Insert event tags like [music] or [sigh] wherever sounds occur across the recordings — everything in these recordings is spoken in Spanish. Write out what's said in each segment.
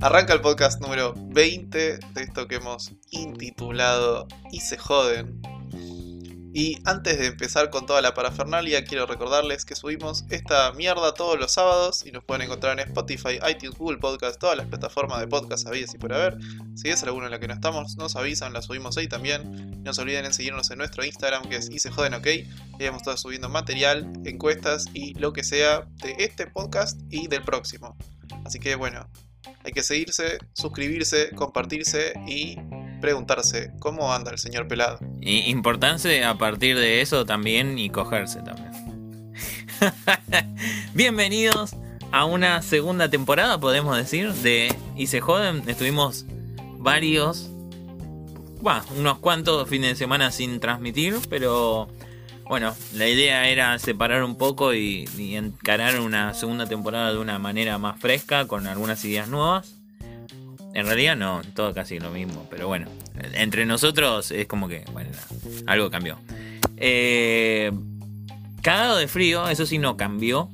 Arranca el podcast número 20 de esto que hemos intitulado Y se joden. Y antes de empezar con toda la parafernalia, quiero recordarles que subimos esta mierda todos los sábados y nos pueden encontrar en Spotify, iTunes, Google Podcast, todas las plataformas de podcast habidas y por haber. Si es alguna en la que no estamos, nos avisan, la subimos ahí también. No se olviden en seguirnos en nuestro Instagram que es se joden ok. Ahí vamos a estar subiendo material, encuestas y lo que sea de este podcast y del próximo. Así que bueno, hay que seguirse, suscribirse, compartirse y preguntarse cómo anda el señor pelado. Y importante a partir de eso también y cogerse también. [laughs] Bienvenidos a una segunda temporada, podemos decir, de Y se joden. Estuvimos varios, unos cuantos fines de semana sin transmitir, pero bueno, la idea era separar un poco y, y encarar una segunda temporada de una manera más fresca, con algunas ideas nuevas. En realidad no, todo casi lo mismo, pero bueno, entre nosotros es como que, bueno, algo cambió. Eh, cagado de frío, eso sí no cambió.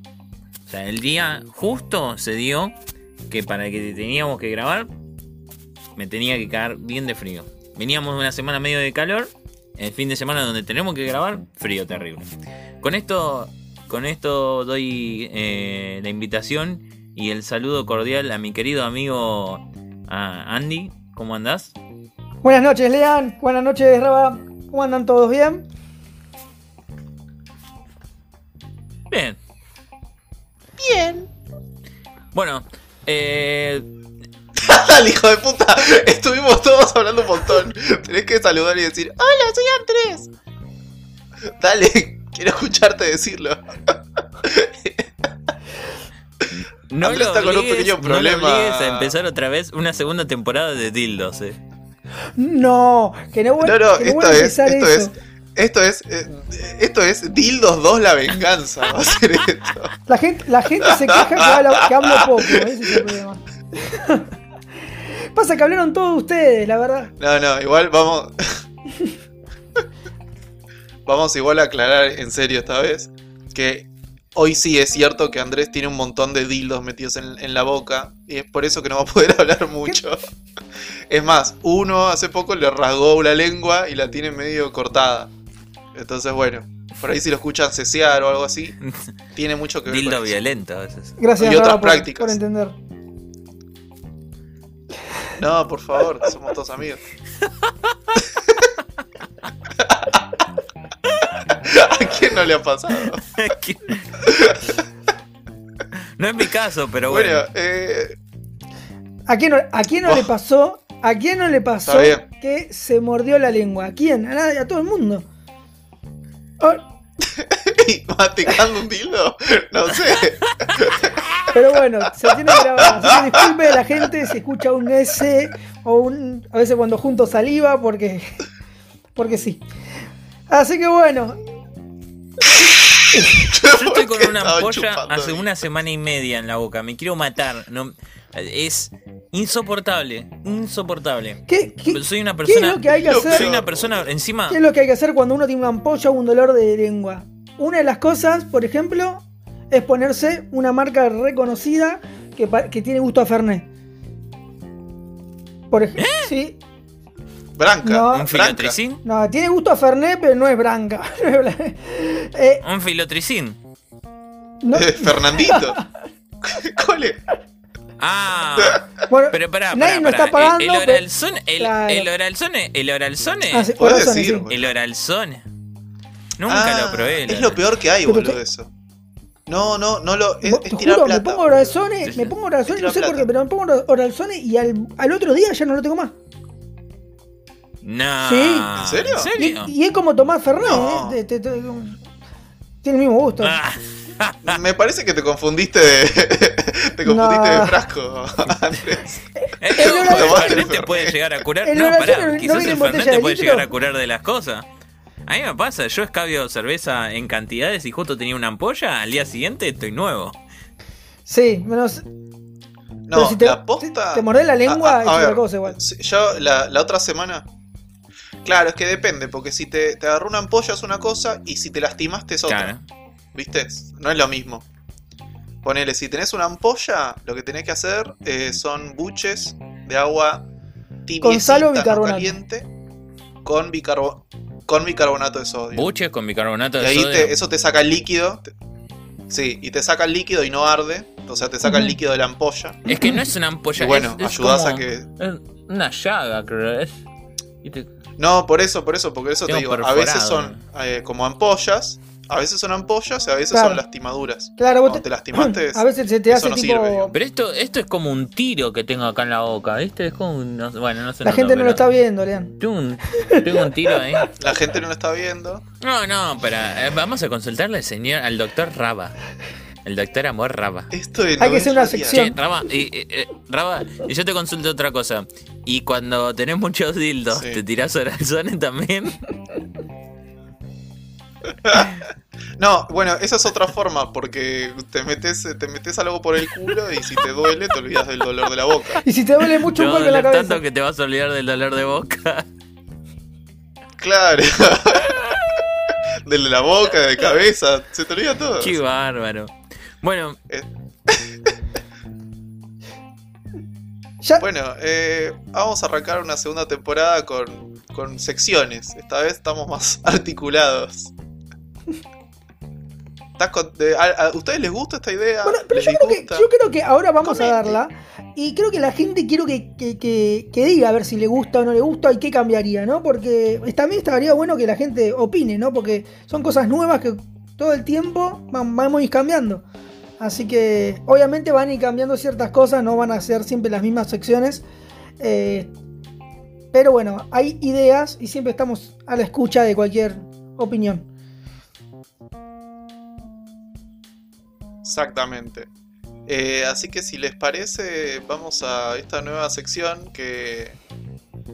O sea, el día justo se dio que para que teníamos que grabar, me tenía que caer bien de frío. Veníamos una semana medio de calor, el fin de semana donde tenemos que grabar, frío terrible. Con esto, con esto doy eh, la invitación y el saludo cordial a mi querido amigo a Andy. ¿Cómo andás? Buenas noches, Lean. Buenas noches, Raba. ¿Cómo andan todos bien? Bien. Bien. Bueno, eh, ¡El [laughs] hijo de puta! Estuvimos todos hablando un montón. Tenés que saludar y decir: ¡Hola, soy Andrés! Dale, [laughs] quiero escucharte decirlo. No lo está con un pequeño no lo problema. obligues a empezar otra vez una segunda temporada de Dildos, eh. No, que no, No, no, que no esto vuelva a es, empezar esto eso. es, esto es, eh, esto es Dildos 2 la venganza. Va a ser esto. La gente, la gente se queja que hablo, que hablo poco, ese es el problema. Pasa que hablaron todos ustedes, la verdad. No, no, igual vamos. [laughs] vamos igual a aclarar en serio esta vez que hoy sí es cierto que Andrés tiene un montón de dildos metidos en, en la boca y es por eso que no va a poder [laughs] hablar mucho. Es más, uno hace poco le rasgó la lengua y la tiene medio cortada. Entonces, bueno, por ahí si lo escuchan cesear o algo así, [laughs] tiene mucho que ver Dildo con eso. violento a veces. Gracias Y otras por, prácticas. por entender. No, por favor, somos todos amigos. [laughs] ¿A [laughs] quién no le ha pasado? [laughs] no es mi caso, pero bueno. Bueno, eh, ¿A quién no, a quién no Oh. le pasó? ¿A quién no le pasó que se mordió la lengua? ¿A quién? A nadie, a todo el mundo. Oh, [laughs] ¿y masticando un dildo? No sé. pero bueno, se tiene que grabar. Así que disculpe a la gente si escucha un S o un. A veces cuando junto saliva, porque. Porque sí. Así que bueno, Yo estoy con ¿Por qué una ampolla hace una semana y media en la boca. Me quiero matar. No, es insoportable. Insoportable. ¿qué, qué, Soy una qué es persona. lo que hay que hacer? Soy una persona encima. ¿Qué es lo que hay que hacer cuando uno tiene una ampolla o un dolor de lengua? Una de las cosas, por ejemplo, es ponerse una marca reconocida que, que tiene gusto a Fernet. Por ejemplo, sí. Branca. No. Un filotricín. No, tiene gusto a Fernet, pero no es branca. [laughs] [laughs] Eh, Un filotricín. no- Eh, Fernandito. [laughs] ¿Cuál es? Ah, bueno, pero pará, nadie pará, nos pará. está pagando. El, oralzone, el, Claro. el oralzone, el oralzone, Ah, sí, decir, sí. el oralzone. Nunca Ah, lo probé. Es lo peor que hay, boludo, te- eso. No, no, no lo. Es, es tirar juro, me plata. pongo oralzone, me pongo oralzone, no sé por qué, pero me pongo oralzone y al, al otro día ya no lo tengo más. No. Sí. ¿En serio? ¿En Y, serio? y es como tomar Fernet, No. ¿eh? Te- te- te- tiene el mismo gusto. Ah, Me parece que te confundiste de. [laughs] te confundiste No. de frasco. [laughs] Esto, El te puede llegar a curar. No, pará, no quizás el botella te de puede llegar a curar de las cosas. A mí me pasa, yo escabio cerveza en cantidades y justo tenía una ampolla, al día siguiente estoy nuevo. Sí, menos. No, pero si te, la posta. te, te mordés la lengua, A- a- a es otra cosa igual. Yo, la, la otra semana. Claro, es que depende, porque si te, te agarró una ampolla es una cosa y si te lastimaste es otra. Claro. ¿Viste? No es lo mismo. Ponele, si tenés una ampolla, lo que tenés que hacer eh, son buches de agua tibiecita, sal o no bicarbonato. caliente, con, bicarbo- con bicarbonato de sodio. Buches con bicarbonato y de ahí sodio. te- eso te saca el líquido. te- sí, y te saca el líquido y no arde. O sea, te saca el líquido de la ampolla. Es que no es una ampolla. Y bueno, es, es ayudás a como- que. es una llaga, creo. Es, y te- No, por eso, por eso, porque eso te digo. A veces son eh, como ampollas, a veces son ampollas y a veces Claro. son lastimaduras. Claro, vos te, te lastimaste, [clears throat] a veces se te eso hace no tipo. sirve, digamos. Pero esto, esto es como un tiro que tengo acá en la boca, ¿viste? Es como un. no bueno, no sé. la gente no lo está viendo, Lean. Tengo un, tengo un tiro ahí. [laughs] La gente no lo está viendo. No, no, pero eh, vamos a consultarle al señor, al doctor Raba. El doctor Amor Raba. Esto de Hay que hacer es una sección. Che, Raba, y, y, eh, Raba, y yo te consulto otra cosa. Y cuando tenés muchos dildos, Sí. ¿te tirás orazones también? [laughs] No, bueno, esa es otra forma, porque te metes, te metes algo por el culo y si te duele te olvidas del dolor de la boca. Y si te duele mucho Te un va a la cabeza. tanto que te vas a olvidar del dolor de boca. Claro. [laughs] Del de la boca, de cabeza, se te olvida todo. Qué bárbaro. Bueno, Ya, Bueno, eh, vamos a arrancar una segunda temporada con, con secciones. Esta vez estamos más [laughs] articulados. ¿Estás con- de- a, a- ¿Ustedes les gusta esta idea? Bueno, pero ¿Les yo creo, que, disgusta? yo creo que ahora vamos a darla. Y creo que la gente quiero que, que- que- diga a ver si le gusta o no le gusta y qué cambiaría, ¿no? Porque también estaría bueno que la gente opine, ¿no? Porque son cosas nuevas que todo el tiempo vamos a ir cambiando. Así que obviamente van a ir cambiando ciertas cosas, no van a ser siempre las mismas secciones. Eh, pero bueno, hay ideas y siempre estamos a la escucha de cualquier opinión. Exactamente. Eh, así que si les parece, vamos a esta nueva sección que...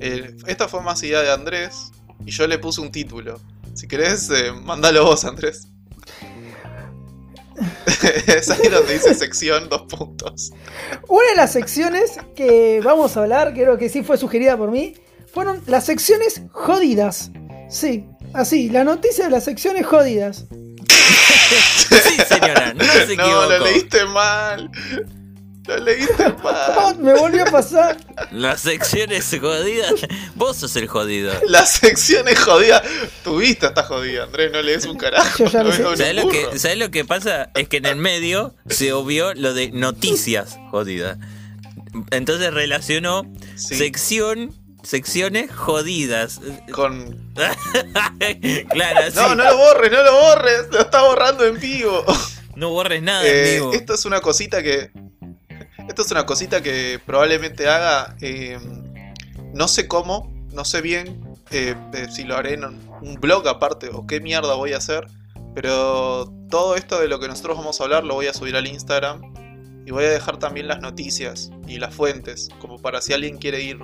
eh, esta fue más idea de Andrés y yo le puse un título. Si querés, mandalo vos, Andrés. [laughs] es ahí donde dice sección, dos puntos. Una de las secciones que vamos a hablar, creo que sí fue sugerida por mí, fueron las secciones jodidas. Sí, así, la noticia de las secciones jodidas. [laughs] sí, señora, no se [laughs] No, equivocó. lo leíste mal. Lo leíste [laughs] mal. me volvió a pasar. Las secciones jodidas. Vos sos el jodido. La sección es jodida. Tu vista está jodida, Andrés. No lees un carajo. Yo ya lo no un ¿Sabés lo, que, ¿Sabés lo que pasa? Es que en el medio se obvió lo de noticias jodidas. Entonces relacionó Sí, sección, secciones jodidas. con... [laughs] claro, sí. No, no lo borres, no lo borres. Lo está borrando en vivo. No borres nada Eh, en vivo. esto es una cosita que. Esto es una cosita que probablemente haga. eh, no sé cómo, no sé bien eh, si lo haré en un un blog aparte o qué mierda voy a hacer. Pero todo esto de lo que nosotros vamos a hablar lo voy a subir al Instagram. Y voy a dejar también las noticias y las fuentes. Como para si alguien quiere ir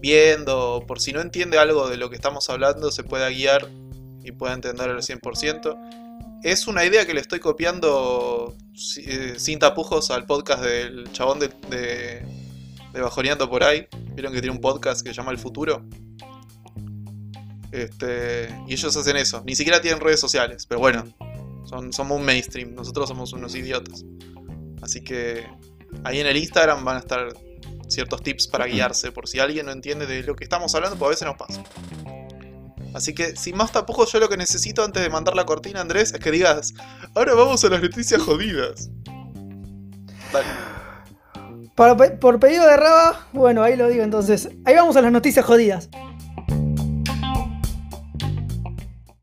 viendo. O por si no entiende algo de lo que estamos hablando, se pueda guiar y pueda entender al 100%. Es una idea que le estoy copiando eh, sin tapujos al podcast del chabón de, de, de Bajoneando por ahí. Vieron que tiene un podcast que se llama El Futuro. Este, y ellos hacen eso. Ni siquiera tienen redes sociales, pero bueno, son, somos un mainstream. Nosotros somos unos idiotas. Así que ahí en el Instagram van a estar ciertos tips para guiarse. Por si alguien no entiende de lo que estamos hablando, pues a veces nos pasa. Así que, sin más tapujos, yo lo que necesito antes de mandar la cortina, Andrés, es que digas: Ahora vamos a las noticias jodidas. Dale. Por pedido de Raba, bueno, ahí lo digo entonces. Ahí vamos a las noticias jodidas.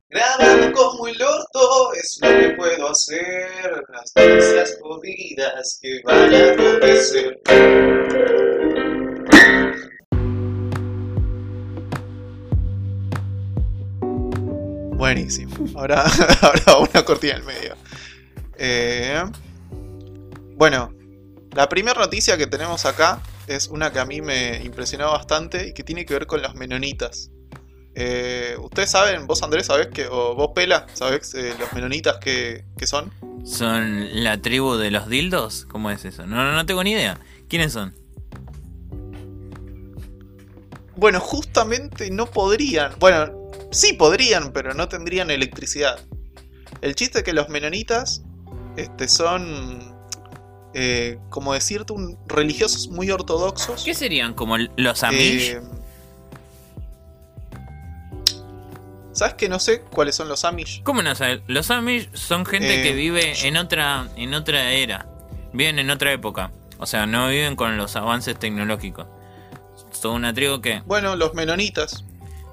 Grabando como el orto es lo que puedo hacer. Las noticias jodidas que van a acontecer. Buenísimo. Ahora, [laughs] ahora una cortina en medio. Eh, bueno, la primera noticia que tenemos acá es una que a mí me impresionó bastante y que tiene que ver con los menonitas. Eh, Ustedes saben, vos Andrés, sabés que, o vos Pela, sabés eh, los menonitas que, que son. ¿Son la tribu de los dildos? ¿Cómo es eso? No, no, no tengo ni idea. ¿Quiénes son? Bueno, justamente no podrían. Bueno, sí podrían, pero no tendrían electricidad. El chiste es que los menonitas este, son eh, como decirte, un, religiosos muy ortodoxos. ¿Qué serían como los Amish? Eh, ¿Sabes que no sé cuáles son los Amish? ¿Cómo no sabes? Los Amish son gente Eh, que vive en otra, en otra era. Viven en otra época. O sea, no viven con los avances tecnológicos. Son una tribu que Bueno, los menonitas.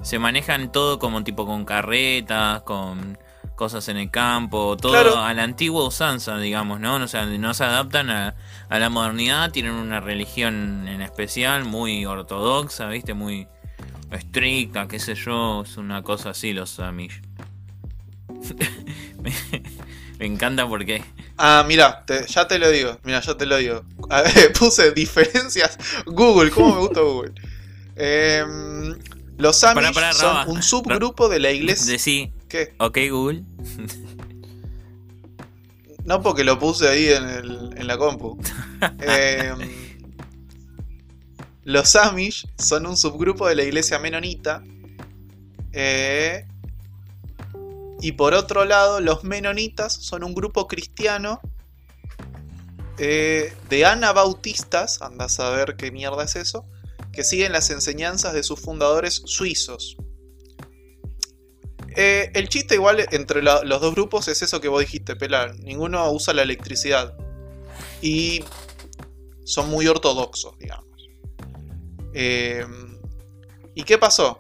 Se manejan todo como tipo con carretas, con cosas en el campo, todo Claro. a la antigua usanza, digamos, ¿no? O sea, no se adaptan a, a la modernidad, tienen una religión en especial muy ortodoxa, ¿viste? Muy estricta, qué sé yo, es una cosa así los Amish. me, [laughs] me encanta porque Ah, mira, ya te lo digo. Mira, ya te lo digo. A ver, [laughs] puse diferencias. Google, ¿cómo me gusta Google? Em, [laughs] los Amish son Raba. un subgrupo de la iglesia. decí, ¿Qué? ok Google, No porque lo puse ahí en, el- en la compu. [laughs] Em, los Amish son un subgrupo de la iglesia menonita. eh, y por otro lado, los menonitas son un grupo cristiano eh, de anabautistas, anda a saber qué mierda es eso, que siguen las enseñanzas de sus fundadores suizos. Eh, el chiste igual entre los dos grupos es eso que vos dijiste, Pelar. Ninguno usa la electricidad. Y son muy ortodoxos, digamos. Eh, ¿Y qué pasó?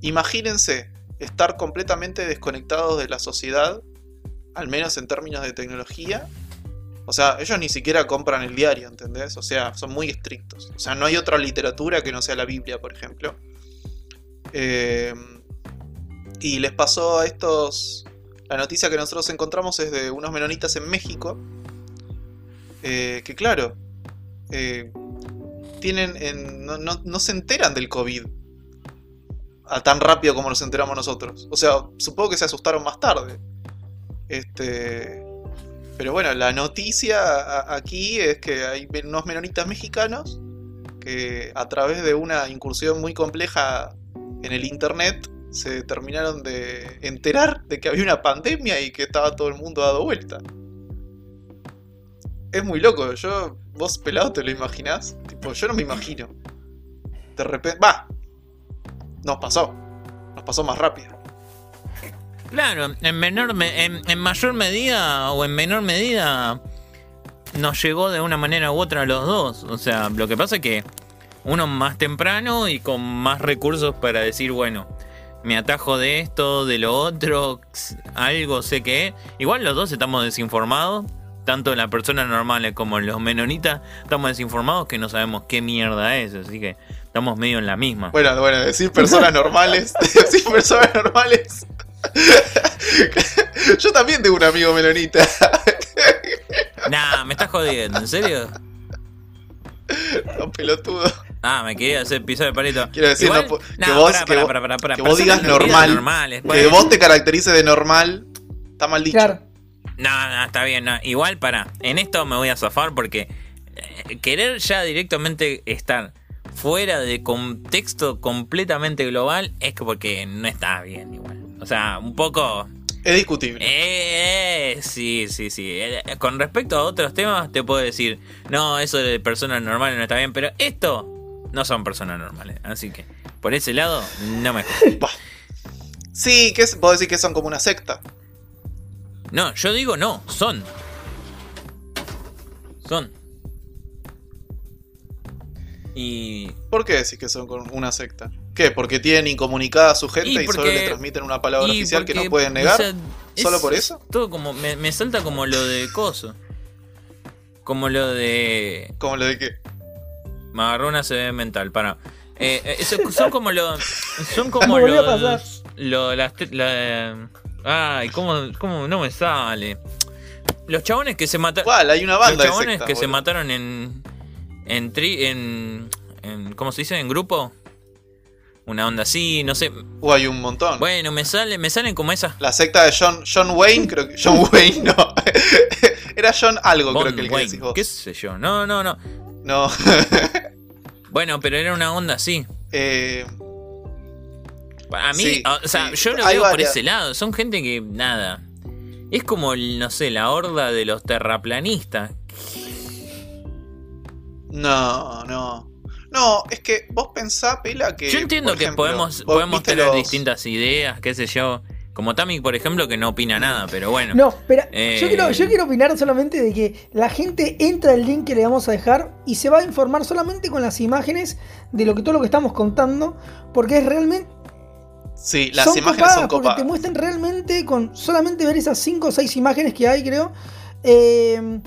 Imagínense estar completamente desconectados de la sociedad, al menos en términos de tecnología. O sea, ellos ni siquiera compran el diario, ¿entendés? O sea, son muy estrictos. O sea, no hay otra literatura que no sea la Biblia, por ejemplo. Eh, y les pasó a estos... La noticia que nosotros encontramos es de unos menonitas en México. eh, que claro, eh, tienen en- no, no- no se enteran del COVID a tan rápido como nos enteramos nosotros. O sea, supongo que se asustaron más tarde. Este, pero bueno, la noticia aquí es que hay unos menonitas mexicanos que a través de una incursión muy compleja en el internet se terminaron de enterar de que había una pandemia y que estaba todo el mundo dado vuelta. Es muy loco, yo, vos pelado te lo imaginás, tipo, yo no me imagino. De repente, va, nos pasó, nos pasó más rápido. Claro, en menor me- en, mayor medida o en menor medida nos llegó de una manera u otra a los dos. O sea, lo que pasa es que uno más temprano y con más recursos para decir, bueno, me atajo de esto, de lo otro, algo sé que. Igual los dos estamos desinformados. Tanto las personas normales como los menonitas estamos desinformados que no sabemos qué mierda es. Así que estamos medio en la misma. Bueno, bueno, decir personas normales, [laughs] decir personas normales. [laughs] Yo también tengo un amigo melonita. [laughs] Nah, me estás jodiendo, ¿en serio? Un pelotudo. Ah, me quería hacer pisar el palito. Quiero decir, Igual- no nah, que vos, que vos- que digas normal, normales, que vos te caracterices de normal, está mal dicho. Claro. No, no, está bien. no. Igual, para. En esto me voy a zafar porque eh, querer ya directamente estar fuera de contexto completamente global es que porque no está bien igual. O sea, un poco... Es discutible. Eh, sí, sí, sí. Eh, Con respecto a otros temas te puedo decir, no, eso de personas normales no está bien, pero esto no son personas normales. Así que, por ese lado, no me... [laughs] Bah. Sí, que es, vos decís que son como una secta. No, yo digo no, son. Son. Y ¿Por qué decís que son con una secta? ¿Qué? ¿Porque tienen incomunicada a su gente Y y, solo le transmiten una palabra oficial que no pueden negar? o sea, ¿Solo es- por es eso? Todo como. Me, me salta como lo de Coso. Como lo de. ¿Como lo de qué? Me agarró una CD mental, para. Eh, eh, eso- son como los. Son [laughs] como Me volvió a los. pasar. lo- las la- ay, ¿cómo, ¿cómo no me sale? Los chabones que se mataron. ¿Cuál? Hay una Los banda de chabones que se mataron en. En, tri, en. en. ¿Cómo se dice? En grupo. Una onda así, no sé. Uh, hay un montón. Bueno, me sale, me salen como esas. La secta de John, John Wayne, creo que. John Wayne, no. [laughs] Era John algo, creo que el que Wayne, decís vos. qué sé yo. No, no, no. No. [laughs] Bueno, pero era una onda así. eh, A mí, Sí, o sea, sí. yo lo Hay veo por ese lado. Son gente que, nada. Es como, no sé, la horda de los terraplanistas. No, no. No, es que vos pensá, Pela, que. Yo entiendo que ejemplo, podemos, podemos tener los- distintas ideas, qué sé yo. Como Tami, por ejemplo, que no opina nada, pero bueno. No, pero Eh. yo, quiero, yo quiero opinar solamente de que la gente entra al link que le vamos a dejar y se va a informar solamente con las imágenes de lo que todo lo que estamos contando, porque es realmente Sí, las son imágenes copadas, son porque copadas. te muestran realmente con solamente ver esas 5 o 6 imágenes que hay, creo. eh,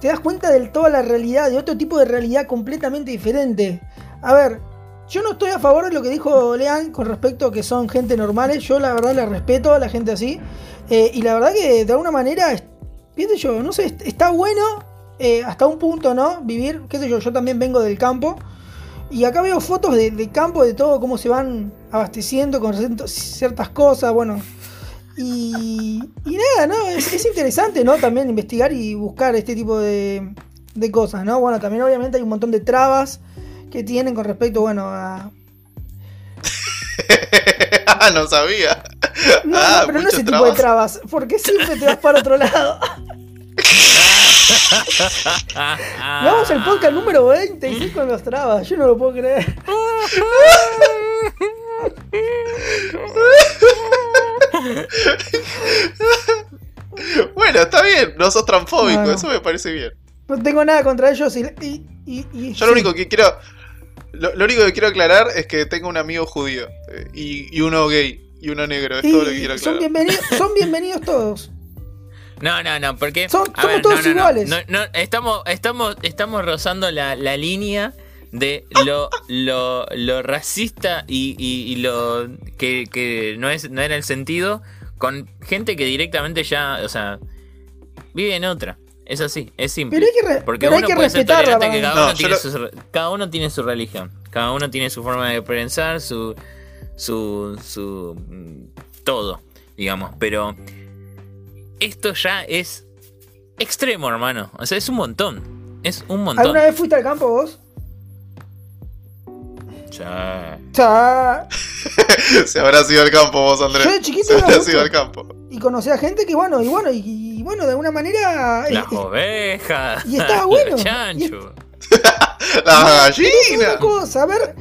te das cuenta de toda la realidad, de otro tipo de realidad completamente diferente. A ver, yo no estoy a favor de lo que dijo Lean con respecto a que son gente normales. Yo la verdad la respeto a la gente así. eh, y la verdad que de alguna manera, qué yo, no sé, est- está bueno eh, hasta un punto, ¿no? Vivir, qué sé yo, yo también vengo del campo. Y acá veo fotos de, de campo, de todo, cómo se van abasteciendo con ciertas cosas, bueno. Y, y nada, ¿no? Es, es interesante, ¿no? También investigar y buscar este tipo de, de cosas, ¿no? Bueno, también obviamente hay un montón de trabas que tienen con respecto, bueno, a... [laughs] ah, no sabía. No, Ah, no, pero no ese tipo de trabas. trabas, porque siempre te vas para otro lado. [laughs] Vamos al podcast número 26 con los trabas, yo no lo puedo creer. [laughs] [laughs] Bueno, está bien, no sos transfóbico, No, no. eso me parece bien. No tengo nada contra ellos y... y- y- y- Yo lo único que quiero. Lo, lo único que quiero aclarar es que tengo un amigo judío eh, y, y uno gay y uno negro. Es y todo lo que quiero son, bienvenidos, [laughs] son bienvenidos todos. No, no, no, porque. Son- somos ver, todos no, no, no, iguales. no, no, estamos, estamos, estamos rozando la, la línea de lo, lo, lo racista y, y- y lo que, que no, es, no era el sentido con gente que directamente ya, o sea, vive en otra. Es así, es simple. Pero hay que, Porque pero hay uno que puede ser respetarla. tolerante que cada, No, uno tiene lo- su, cada uno tiene su religión. Cada uno tiene su forma de pensar, su. su. su. mm, todo, digamos. Pero. Esto ya es. extremo, hermano. O sea, es un montón. Es un montón. ¿Alguna vez fuiste al campo vos? Ya. Ya. [laughs] Se habrá ido al campo vos, Andrés. Yo de chiquito Se habrá mucho. ido al campo. Y conocí a gente que, bueno, y bueno, y, y bueno, de alguna manera. eh, Las eh, ovejas. y estaba bueno. [laughs] Los chanchos. [laughs] La es una gallina. cosa, a ver.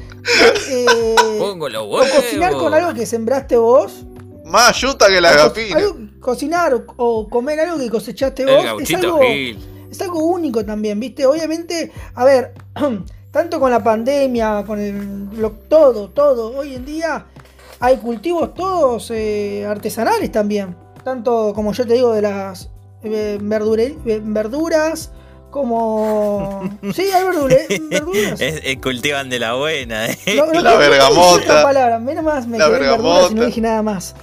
eh, Pongo los o huevos. cocinar con algo que sembraste vos. Más yuta que la o co- gapina. cocinar o, o comer algo que cosechaste El vos. Es algo, Gil. es algo único también, ¿viste? Obviamente, a ver, [clears throat] tanto con la pandemia, con el, lo- todo, todo, hoy en día hay cultivos todos eh, artesanales también. Tanto como yo te digo de las eh, verdure- eh, verduras, como... [laughs] Sí, hay verdure- verduras. Es- es- cultivan de la buena. eh. No, no, La no, bergamota. otra palabra, menos más me La y no bergamota. dije nada más.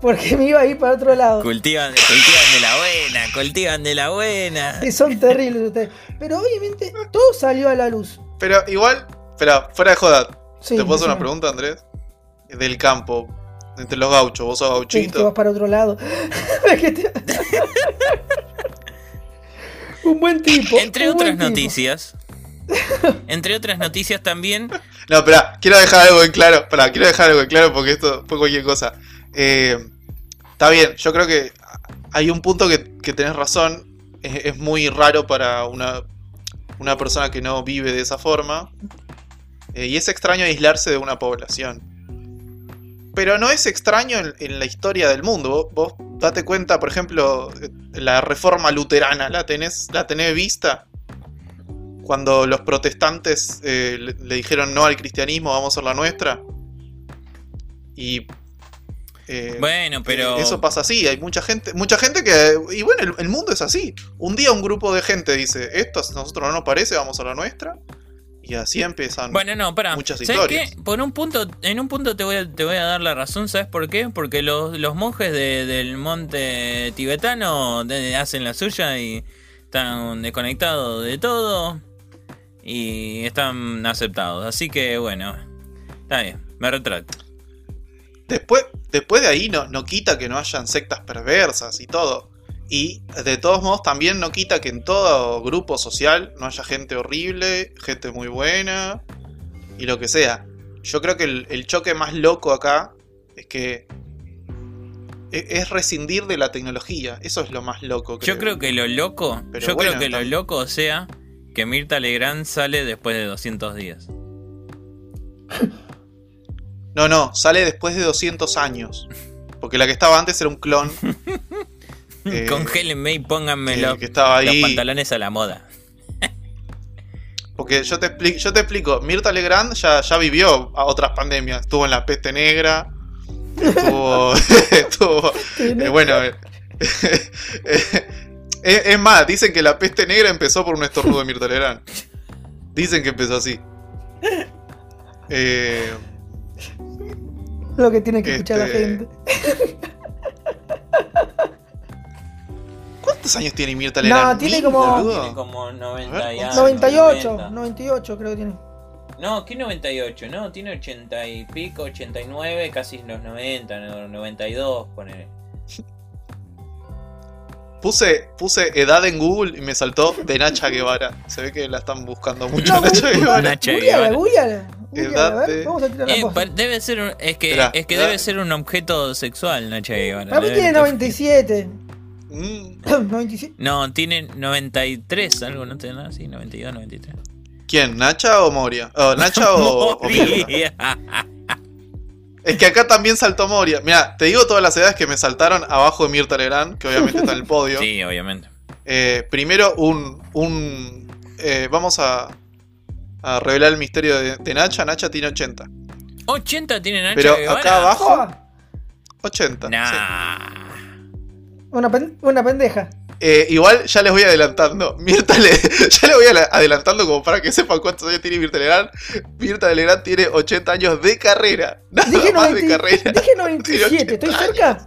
Porque me iba a ir para otro lado. Cultivan, cultivan de la buena, cultivan de la buena. Que [laughs] son terribles ustedes. Pero obviamente todo salió a la luz. Pero igual, espera, fuera de joda. Sí, ¿Te puedo hacer una pregunta, Andrés? Del campo, entre los gauchos, vos sos Sí, que gauchito. vas para otro lado. [laughs] Es que [laughs] un buen tipo. Entre otras tipo. noticias. Entre otras noticias también. No, espera, quiero dejar algo en claro. Espera, quiero dejar algo en claro porque esto fue cualquier cosa. Eh, está bien, yo creo que hay un punto que, que tenés razón. Es, es muy raro para una, una persona que no vive de esa forma. Eh, y es extraño aislarse de una población. Pero no es extraño en, la historia del mundo. Vos, date cuenta, por ejemplo, la reforma luterana, ¿la tenés, la tenés vista? Cuando los protestantes eh, le, dijeron no al cristianismo, vamos a la nuestra. Y. eh, Bueno, pero. eso pasa así, hay mucha gente, mucha gente que. Y bueno, el, el mundo es así. Un día un grupo de gente dice, esto a nosotros no nos parece, vamos a la nuestra. Y así empiezan. Bueno, no, para. Muchas ¿Sabes historias. qué? Por un punto, en un punto te voy a, te voy a dar la razón, ¿sabes por qué? Porque los, los monjes de- del monte tibetano hacen la suya y están desconectados de todo y están aceptados. Así que bueno, está bien, me retracto. Después, después de ahí no, no quita que no hayan sectas perversas y todo. Y de todos modos también no quita que en todo grupo social no haya gente horrible, gente muy buena y lo que sea. Yo creo que el, el choque más loco acá es que e- es rescindir de la tecnología. Eso es lo más loco. Yo creo que lo loco, Pero yo bueno, creo que lo loco sea que Mirta Legrand sale después de 200 días. [laughs] No, no, sale después de 200 años. Porque la que estaba antes era un clon. [laughs] eh, Congélenme y pónganme los, que estaba los ahí. pantalones a la moda. Porque yo te, expli- yo te explico, Mirta Legrand ya, ya vivió a otras pandemias. Estuvo en la peste negra. Estuvo. [laughs] estuvo eh, bueno. eh, es, [laughs] es más, dicen que la peste negra empezó por un estornudo de Mirta Legrand. Dicen que empezó así. Eh, Lo que tiene que escuchar la Este- gente. [laughs] ¿Cuántos años tiene Mirta No, Legrand? tiene Mil, como- boludo. Tiene como 90 A ver, y ¿cuántos algo, 98, 90. 98 creo que tiene. No, ¿qué 98? No, tiene 80 y pico, 89, casi los 90, no, 92, ponele. Puse, puse edad en Google y me saltó de Nacha Guevara. Se ve que la están buscando mucho No, Nacha Guevara. Nacha Guevara. googleala, Edad a ver, de- Vamos a tirar la Eh, posta. debe ser un- es que Esperá, es que edad- debe ser un objeto sexual Nacha Guevara. Para mí tiene 97. Mm, [coughs] 97. No, tiene 93, algo, no tiene nada así, 92, 93. ¿Quién? ¿Nacha o Moria? Oh, ¿Nacha o, o Mirta? Moría. Es que acá también saltó Moria. Mira, te digo todas las edades que me saltaron abajo de Mirta Legrand, que obviamente está en el podio. Sí, obviamente. Eh, primero, un. un eh, vamos a, a revelar el misterio de, de Nacha. Nacha tiene 80. 80 tiene Nacha Pero Guevara. acá abajo, Joda, 80. sí. Nah. una, pen- una pendeja. Eh, igual ya les voy adelantando. [laughs] Mirta le, ya les voy adelantando como para que sepan cuántos años tiene Mirta Legrand. Mirta Legrand tiene 80 años de carrera. [laughs] Nada Dije, más 90 de carrera. [laughs] dije 97, ¿estoy cerca?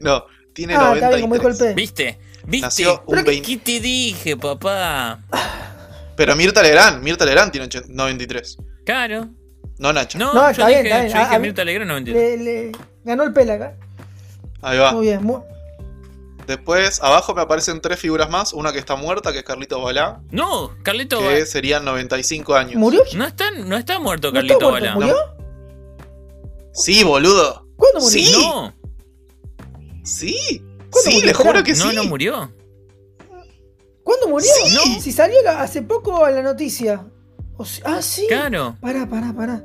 No, tiene Ah, está bien, como dijo el 93. P. ¿Viste? ¿Viste? Nació un Pero que- 20. ¿Qué te dije, papá? [sighs] Pero Mirta Legrand, Mirta Legrand tiene 80 93. Claro. No Nacha. No, No, yo está bien, dije, está bien. yo dije A- a mí- Mirta Legrand 93. Le, le ganó el pela acá. Ahí va. Muy bien. mu- Después, abajo me aparecen tres figuras más. Una que está muerta, que es Carlito Balá, No, Carlito que Balá. serían 95 años. ¿Murió? No está, no está muerto ¿No Carlito está muerto? Balá. ¿Murió? Sí, boludo. ¿Cuándo murió? Sí. No, Sí. ¿Cuándo Sí, murió? juro que no, sí. no murió. ¿Cuándo murió? Sí. No. Si salió la- hace poco en la noticia. O ah, sí. Claro. Pará, pará, pará.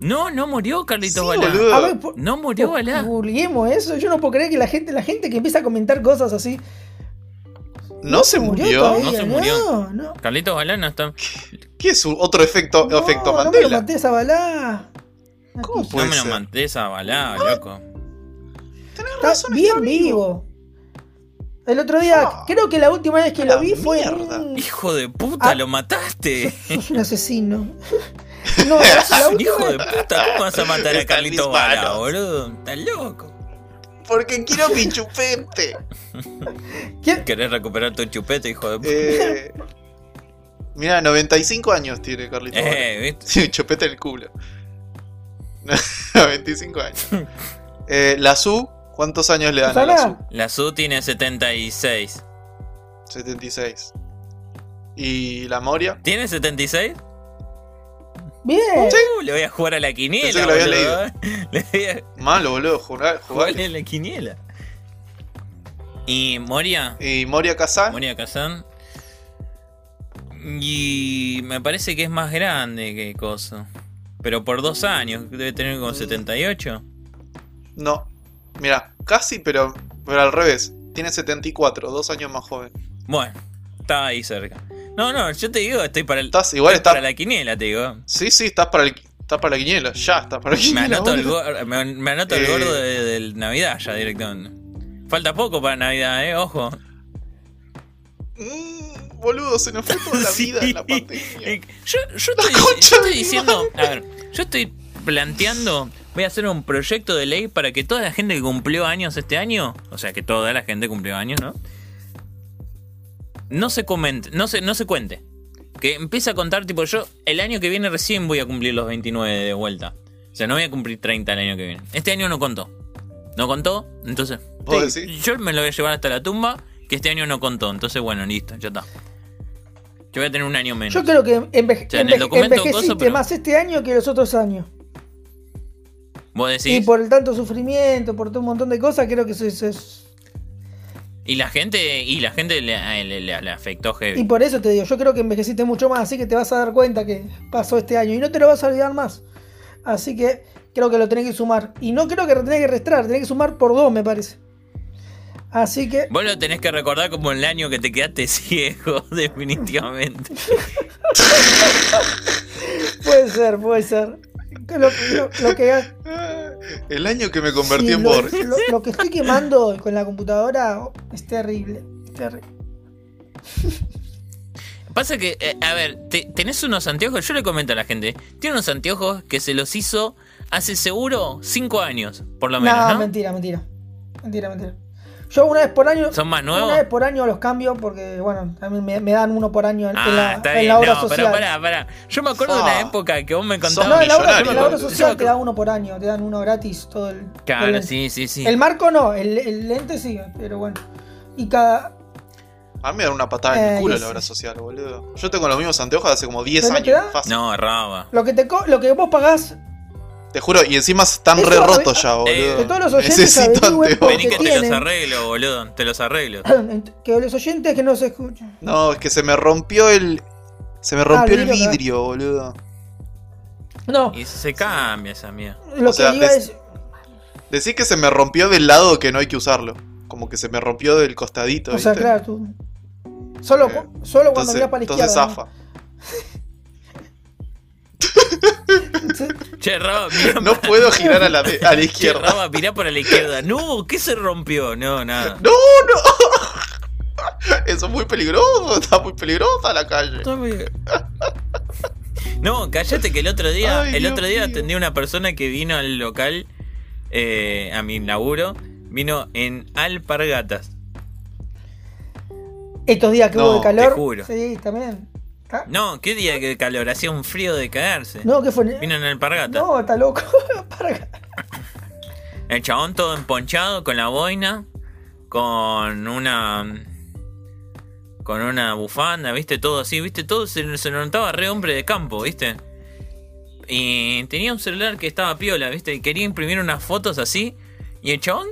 No, no murió Carlito Sí, Balá. boludo. A ver, por- No murió por- Balá. googleemos eso. Yo no puedo creer que la gente, la gente que empieza a comentar cosas así. No se murió. todavía, No se murió. No, no. Carlito Balá no está. ¿Qué es un otro efecto, No, efecto no me lo Mandela? maté esa balá. ¿Cómo No puede me lo mantés a Balá, loco. Tenés Está razón, bien está vivo. El otro día, Ah, creo que la última vez que lo vi fue mierda. un- Hijo de puta, Ah. lo mataste. Sos un asesino. No, [laughs] la última Hijo de puta, ¿cómo vas a matar a Carlito manos. boludo? Estás loco. Porque quiero mi chupete. ¿Quién? ¿Querés recuperar tu chupete, hijo de puta? Eh, mira, 95 años tiene Carlito. Balá. Eh, ¿viste? Sí, un chupete en el culo. [laughs] 25 años. Eh, la Su, ¿cuántos años le dan a la Su? La Su tiene 76. 76. ¿Y la Moria? ¿Tiene 76? Bien. Le voy a jugar a la quiniela. Pensé que lo había boludo, leído. [laughs] Le voy a Malo, boludo, jugar, [laughs] jugar jugar. a la quiniela. ¿Y Moria? Y Moria Kazan, Moria Kazan. Y me parece que es más grande que Coso. Pero por dos años, debe tener como 78. no. Mira, casi, pero, pero al revés. Tiene 74, dos años más joven. Bueno, estaba ahí cerca. No, no, yo te digo, estoy para el. Estás, igual estoy para la quiniela, te digo. Sí, sí, estás para el. Estás para la quiniela, ya estás para la Me quiniela. anoto el, me, me anoto el Eh. gordo de, del Navidad ya directamente. Falta poco para Navidad, eh, ojo. Mm, boludo, se nos fue toda la Sí. [laughs] vida en la pandemia. Eh, Yo, yo estoy, yo estoy diciendo, a ver, yo estoy planteando, voy a hacer un proyecto de ley para que toda la gente que cumplió años este año, o sea, que toda la gente cumplió años, ¿no? No se comente, no se, no se cuente. Que empiece a contar, tipo, yo el año que viene recién voy a cumplir los 29 de vuelta. O sea, no voy a cumplir 30 el año que viene. Este año no contó. No contó, entonces. Yo me lo voy a llevar hasta la tumba, que este año no contó. Entonces, bueno, listo, ya está. Yo voy a tener un año menos. Yo creo que enveje- O sea, en el envejeciste coso, pero- más este año que los otros años. Vos Y decís. por el tanto sufrimiento, por todo un montón de cosas, creo que eso, eso es. Y la gente, y la gente le, le- le- le afectó Y heavy. por eso te digo, yo creo que envejeciste mucho más, así que te vas a dar cuenta que pasó este año y no te lo vas a olvidar más. Así que creo que lo tenés que sumar. Y no creo que lo tenés que restar, tenés que sumar por dos, me parece. Así que, Vos lo tenés que recordar como el año que te quedaste [laughs] ciego, definitivamente. [laughs] puede ser, puede ser. Lo, lo- lo que, [laughs] El año que me convertí sí, en lo, Boris. lo- lo que estoy quemando con la computadora oh, es terrible. es terrible. Pasa que, eh, a ver, te- tenés unos anteojos, yo le comento a la gente, tiene unos anteojos que se los hizo hace seguro cinco años, por lo menos, no, ¿no? mentira, mentira. Mentira, mentira. Yo una vez por año. ¿Son más nuevos? Una vez por año los cambio porque, bueno, también me, me dan uno por año en, en Ah, la, está en bien, la obra no, social. pero pará, pará. Yo me acuerdo de una Ah. época que vos me contabas. No, en la obra, en la obra social te da uno por año, te dan uno gratis todo el. Claro, el sí, sí, sí. El marco no, el, el lente sí, pero bueno. Y cada. A mí me da una patada en Eh, el culo y la obra social, boludo. Yo tengo los mismos anteojos hace como 10 ¿Pero no te años. Fácil. No, raba. Lo que, te co- lo que vos pagás, Te juro, y encima están Eso, re a- rotos ya, boludo. eh, que todos los [laughs] oyentes Necesito Vení que te tienen. los arreglo, boludo. Te los arreglo. [clears throat] que los oyentes que no se escuchan. No, es que se me rompió el. Se me rompió el el vidrio, vidrio, boludo. No, Y se cambia esa mierda. lo o sea, que iba des- es. Decís que se me rompió del lado que no hay que usarlo. Como que se me rompió del costadito, O sea, claro, tú. Solo, Eh, solo cuando Entonces, mirás para la entonces izquierda. zafa. ¿no? [laughs] [laughs] Che, Raba, mirá, No puedo girar a la, de- a la Che, izquierda. Raba, mirá para la izquierda. No, ¿qué se rompió? No, nada. ¡No, no! [laughs] Eso es muy peligroso, está muy peligrosa la calle. No, cállate que el otro día, Ay, el Dios otro día mío. atendí a una persona que vino al local, eh, a mi laburo, vino en alpargatas. Estos días que No, hubo de te calor. juro. Sí, también. Ah, No, qué día que calor, hacía un frío de cagarse. No, ¿qué fue? Vino en alpargatas. No, está loco. [laughs] El chabón todo emponchado con la boina, con una. con una bufanda, viste, todo así, viste, todo se, se lo notaba re hombre de campo, viste. Y tenía un celular que estaba piola, viste, y quería imprimir unas fotos así. Y el chabón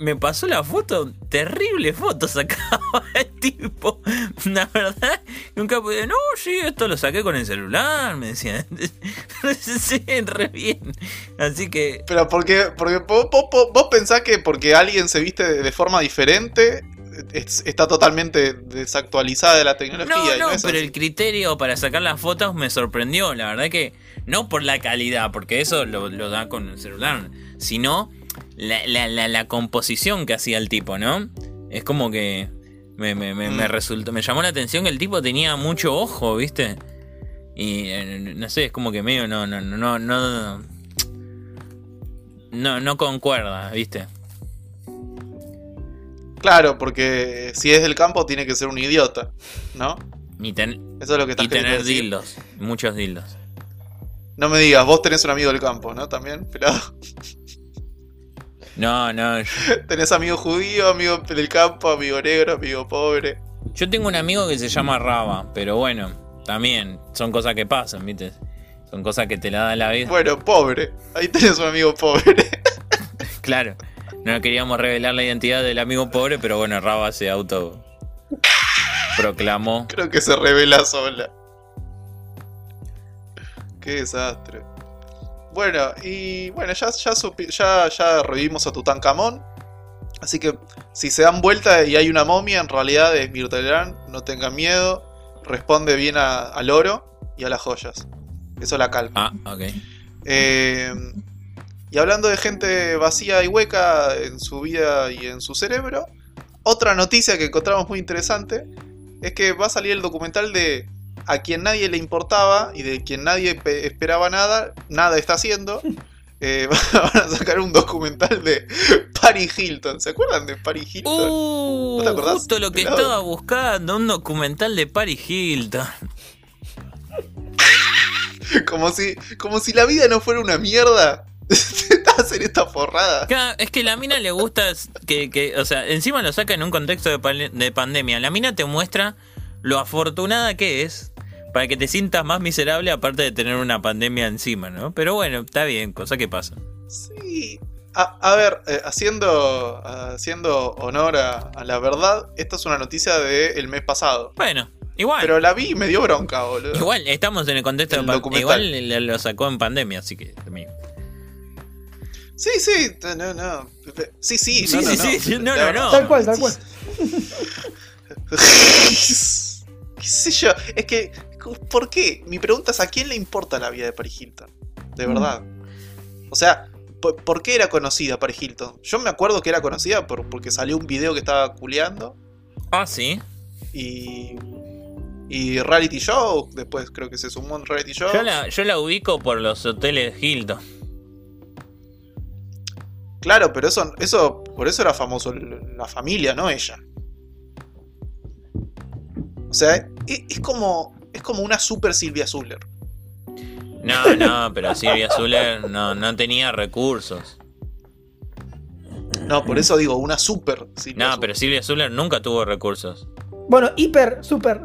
me pasó la foto, terrible foto sacaba [laughs] el tipo. La verdad, nunca pude. No, sí, esto lo saqué con el celular, me decían. [laughs] sí, re bien. Así que Pero porque, porque vos, vos- vos- pensás que porque alguien se viste de, forma diferente es- está totalmente desactualizada de la tecnología. No, y no, pero así. el criterio para sacar las fotos me sorprendió. La verdad que no por la calidad, porque eso lo, lo da con el celular, sino la, la- la- la composición que hacía el tipo, ¿no? Es como que me, me- me- me Mm. resultó, me llamó la atención que el tipo tenía mucho ojo, ¿viste? Y eh, no sé, es como que medio no, no, no, no, no, no, no concuerda, ¿viste? Claro, porque si es del campo tiene que ser un idiota, ¿no? Y, ten- Eso es lo que estás y tener decir. dildos, muchos dildos. No me digas, vos tenés un amigo del campo, ¿no? También, pero No, no, [laughs] tenés amigo judío, amigo del campo, amigo negro, amigo pobre. Yo tengo un amigo que se llama Raba, pero bueno, también son cosas que pasan, ¿viste? Son cosas que te la da la vida. Bueno, pobre. Ahí tenés un amigo pobre. [laughs] Claro, no queríamos revelar la identidad del amigo pobre, pero bueno, Raba se auto proclamó. Creo que se revela sola. Qué desastre. Bueno, y bueno, ya, ya, supi- ya, ya revivimos a Tutankamón. Así que si se dan vuelta y hay una momia, en realidad es Mirtalán, no tengan miedo. Responde bien a- al oro y a las joyas. Eso la calma. Ah, ok. Eh, y hablando de gente vacía y hueca en su vida y en su cerebro, otra noticia que encontramos muy interesante es que va a salir el documental de a quien nadie le importaba y de quien nadie pe- esperaba nada, nada está haciendo. [laughs] Eh, [laughs] van a sacar un documental de Paris Hilton. ¿Se acuerdan de Paris Hilton? Uh, ¿No te acordás? justo lo que estaba buscando, un documental de Paris Hilton. [laughs] Como, si, como si la vida no fuera una mierda. Hacen esta forrada. Claro, Es que la mina le gusta que, que, o sea, encima lo saca en un contexto de, de pandemia. La mina te muestra lo afortunada que es para que te sientas más miserable aparte de tener una pandemia encima, ¿no? Pero bueno, está bien, cosa que pasa. Sí, A, a ver, eh, haciendo, haciendo honor a, a la verdad, esta es una noticia del mes pasado. Bueno, igual. Pero la vi y me dio bronca, boludo. Igual, estamos en el contexto El de. Igual lo- lo sacó en pandemia, así que. amigo. Sí, sí, no, no. Sí, sí, Sí, no, no, sí, no. sí, no, La- no, no. Tal cual, tal cual. [laughs] ¿Qué sé yo? Es que, ¿por qué? Mi pregunta es: ¿a quién le importa la vida de Paris Hilton? De Mm. verdad. O sea, ¿por, por qué era conocida Paris Hilton? Yo me acuerdo que era conocida por, porque salió un video que estaba culeando Ah, sí. y. Y reality show, después creo que se sumó en reality show. Yo la, yo la ubico por los hoteles Hilton. Claro, pero eso, eso, por eso era famoso la familia, no ella. O sea, es, es como, es como una super Silvia Zuller. No, no, pero Silvia Zuller no, no tenía recursos. No, por eso digo, una super Silvia No, Zuller. pero Silvia Zuller nunca tuvo recursos. Bueno, hiper, super.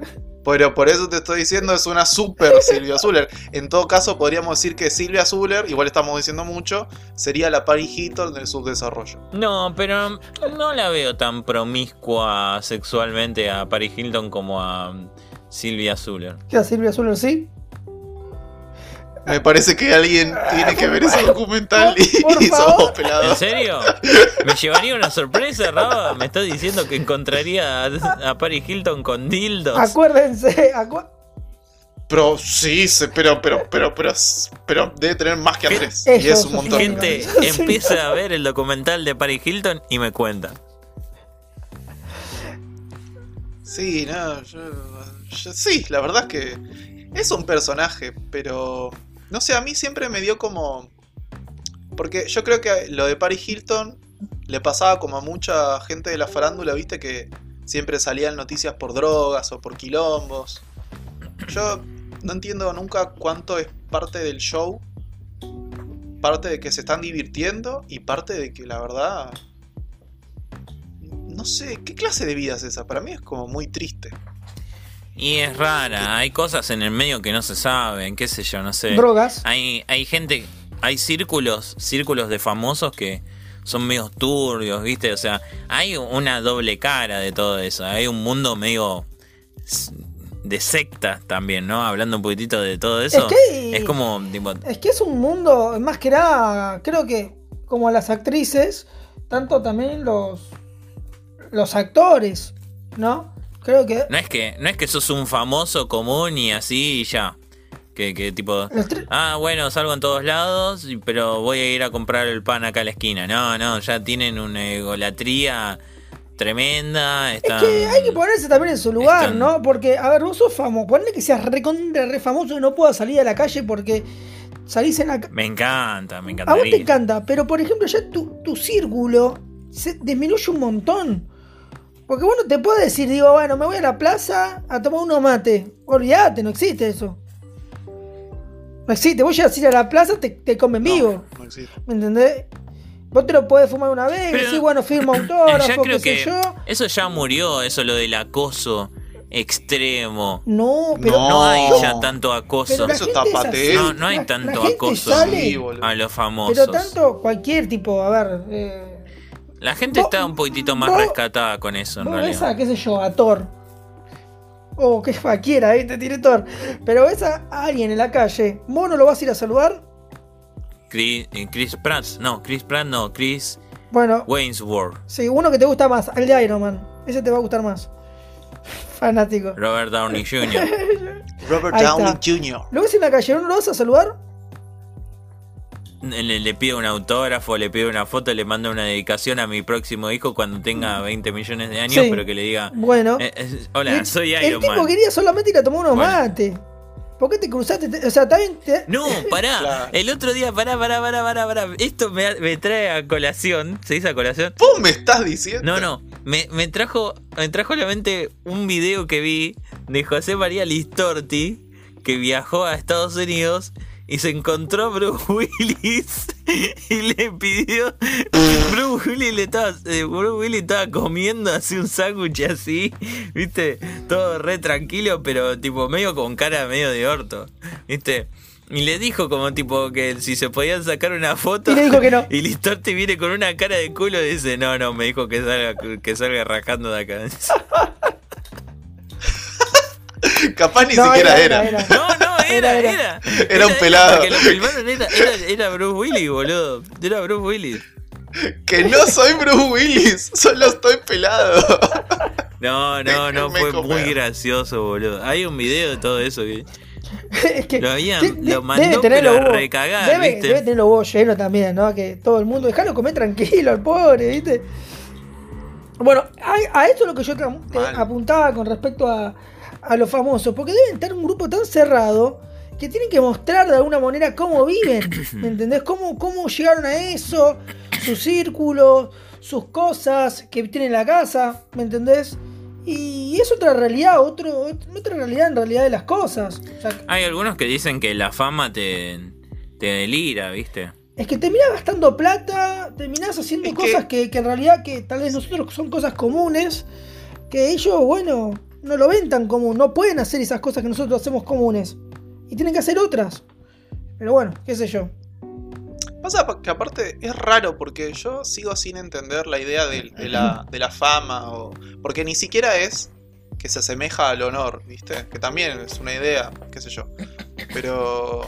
Pero por eso te estoy diciendo, es una super [laughs] Silvia Zuller. En todo caso, podríamos decir que Silvia Zuller, igual estamos diciendo mucho, sería la Paris Hilton del subdesarrollo. No, pero no la veo tan promiscua sexualmente a Paris Hilton como a Silvia Zuller. ¿Qué a Silvia Zuller sí? Me parece que alguien tiene que ver ese documental y, Por y favor. somos ¿En pelados. serio? ¿Me llevaría una sorpresa, Raba? ¿Me estás diciendo que encontraría a, a Paris Hilton con dildos? Acuérdense, acu- Pero sí, pero, pero, pero, pero, pero debe tener más que a tres. Y es un montón. Gente empieza a ver el documental de Paris Hilton y me cuenta. Sí, no, yo, yo- sí, la verdad es que es un personaje, pero no sé, a mí siempre me dio como porque yo creo que lo de Paris Hilton le pasaba como a mucha gente de la farándula, viste que siempre salían noticias por drogas o por quilombos. Yo no entiendo nunca cuánto es parte del show, parte de que se están divirtiendo y parte de que la verdad no sé, ¿qué clase de vida es esa? Para mí es como muy triste. Y es rara, hay cosas en el medio que no se saben, qué sé yo, no sé. drogas. Hay, hay gente, hay círculos, círculos de famosos que son medio turbios, ¿viste? O sea, hay una doble cara de todo eso. Hay un mundo medio de secta también, ¿no? Hablando un poquitito de todo eso. que- Es como, tipo, Es que es un mundo, más que nada, creo que como las actrices, tanto también los, los actores, ¿no? Creo que no es que, no es que sos un famoso común y así y ya. Que, que tipo, ah, bueno, salgo en todos lados, pero voy a ir a comprar el pan acá a la esquina. No, no, ya tienen una egolatría tremenda. Es que hay que ponerse también en su lugar, están- ¿no? Porque, a ver, vos sos famoso, ponle que seas recontra re famoso y no puedas salir a la calle porque salís en la calle. Me encanta, me A vos te encanta, pero por ejemplo ya tu, tu círculo se disminuye un montón. Porque vos no te puedes decir, digo, bueno, me voy a la plaza a tomar unos mate. Olvídate, no existe eso. No existe, vos llegas a ir a la plaza, te, te comen vivo. No, existe. ¿Me entendés? Vos te lo podés fumar una vez, Pero- decís, bueno, firma [coughs] Ya autógrafo, creo qué sé que yo. eso ya murió, eso lo del acoso extremo. No, pero No. No hay ya tanto acoso la Eso está patente. No, no hay La- la tanto gente acoso sale, a los famosos. pero tanto cualquier tipo, a ver. Eh, La gente Vos- está un poquitito más vos- rescatada con eso en vos realidad. a, qué sé yo, a Thor. O que [laughs] cualquiera, ahí te tiene Thor. Pero ves a alguien en la calle, ¿vos no lo vas a ir a saludar? Chris, eh, Chris Pratt, no, Chris Pratt no, Chris Bueno, Wainsworth, sí, uno que te gusta más, el de Iron Man. Ese te va a gustar más. [laughs] Fanático. Robert Downey [laughs] Jr. Robert Downey. Jr. ¿Lo ves en la calle? ¿No lo vas a saludar? Le, le pido un autógrafo, le pido una foto, le mando una dedicación a mi próximo hijo cuando tenga 20 millones de años, Sí. pero que le diga, Bueno. eh, eh, hola, el, soy el Iron tipo Man. quería solamente ir a tomar unos Bueno. mates. ¿Por qué te cruzaste? Te- o sea, te- No, [laughs] pará. Claro. El otro día, pará, pará, pará, pará, pará. Esto me, me trae a colación. ¿Se dice a colación? ¿Vos me estás diciendo? No, no. Me, me trajo me trajo a la mente un video que vi de José María Listorti que viajó a Estados Unidos y se encontró Bruce [laughs] Willis y le pidió Bruce Willis le estaba eh, Bruce Willis estaba comiendo así un sándwich así viste todo re tranquilo pero tipo medio con cara medio de orto viste Y le dijo como tipo que si se podían sacar una foto. Y le dijo que no. [laughs] Y Listorti viene con una cara de culo y dice, no, no, me dijo que salga, que salga rajando de acá. [laughs] Capaz ni No, siquiera era. No, no, era, Era, era. era. un pelado. Porque lo filmaron, era, era, era Bruce Willis, boludo. Era Bruce Willis. Que no soy Bruce Willis, solo estoy pelado. No, no, no, fue comer. muy gracioso, boludo. Hay un video de todo eso que... [laughs] es que Lo habían- de- lo mandó, debe tener pero los huevos- recagar, debe, ¿viste? debe tener los huevos llenos también, ¿no? Que todo el mundo, déjalo comer tranquilo al pobre, ¿viste? Bueno, a, a esto es lo que yo te, apuntaba con respecto a, a los famosos, porque deben tener un grupo tan cerrado que tienen que mostrar de alguna manera cómo viven, [coughs] ¿me entendés? Cómo, cómo llegaron a eso, su círculo, sus cosas que tienen en la casa, ¿me entendés? Y es otra realidad, otro, otra realidad en realidad de las cosas. O sea, Hay algunos que dicen que la fama te, te delira, ¿viste? Es que terminás gastando plata, terminás haciendo Es que- cosas que... Que, en realidad que tal vez nosotros son cosas comunes, que ellos, bueno, no lo ven tan común, no pueden hacer esas cosas que nosotros hacemos comunes. Y tienen que hacer otras. Pero bueno, qué sé yo. Pasa que aparte es raro porque yo sigo sin entender la idea de, de la, de la fama o porque ni siquiera es que se asemeja al honor, ¿viste? Que también es una idea, qué sé yo. Pero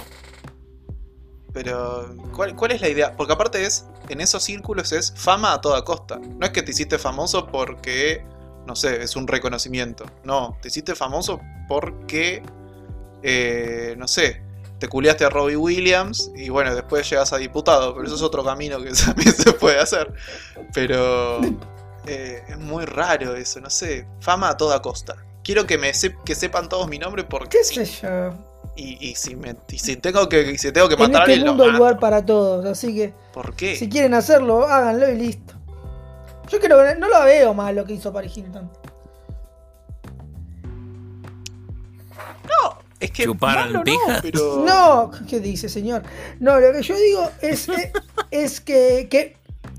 pero ¿cuál, cuál es la idea? Porque aparte es en esos círculos es fama a toda costa. No es que te hiciste famoso porque no sé, es un reconocimiento. No, te hiciste famoso porque eh, no sé, te culiaste a Robbie Williams y bueno, después llegas a diputado, pero eso es otro camino que [laughs] también se puede hacer. Pero eh, es muy raro eso, no sé, fama a toda costa. Quiero que me sep- que sepan todos mi nombre porque ¿Qué sé yo? y, y si me y si tengo que y si tengo que En matar a este alguien mundo lo hay mato. lugar para todos, así que ¿Por qué? si quieren hacerlo, háganlo y listo. Yo creo que no lo veo mal lo que hizo Paris Hilton. No, es que Chupar malo no, pija. pero No, ¿qué dice, señor? No, lo que yo digo es, eh, [laughs] es que, que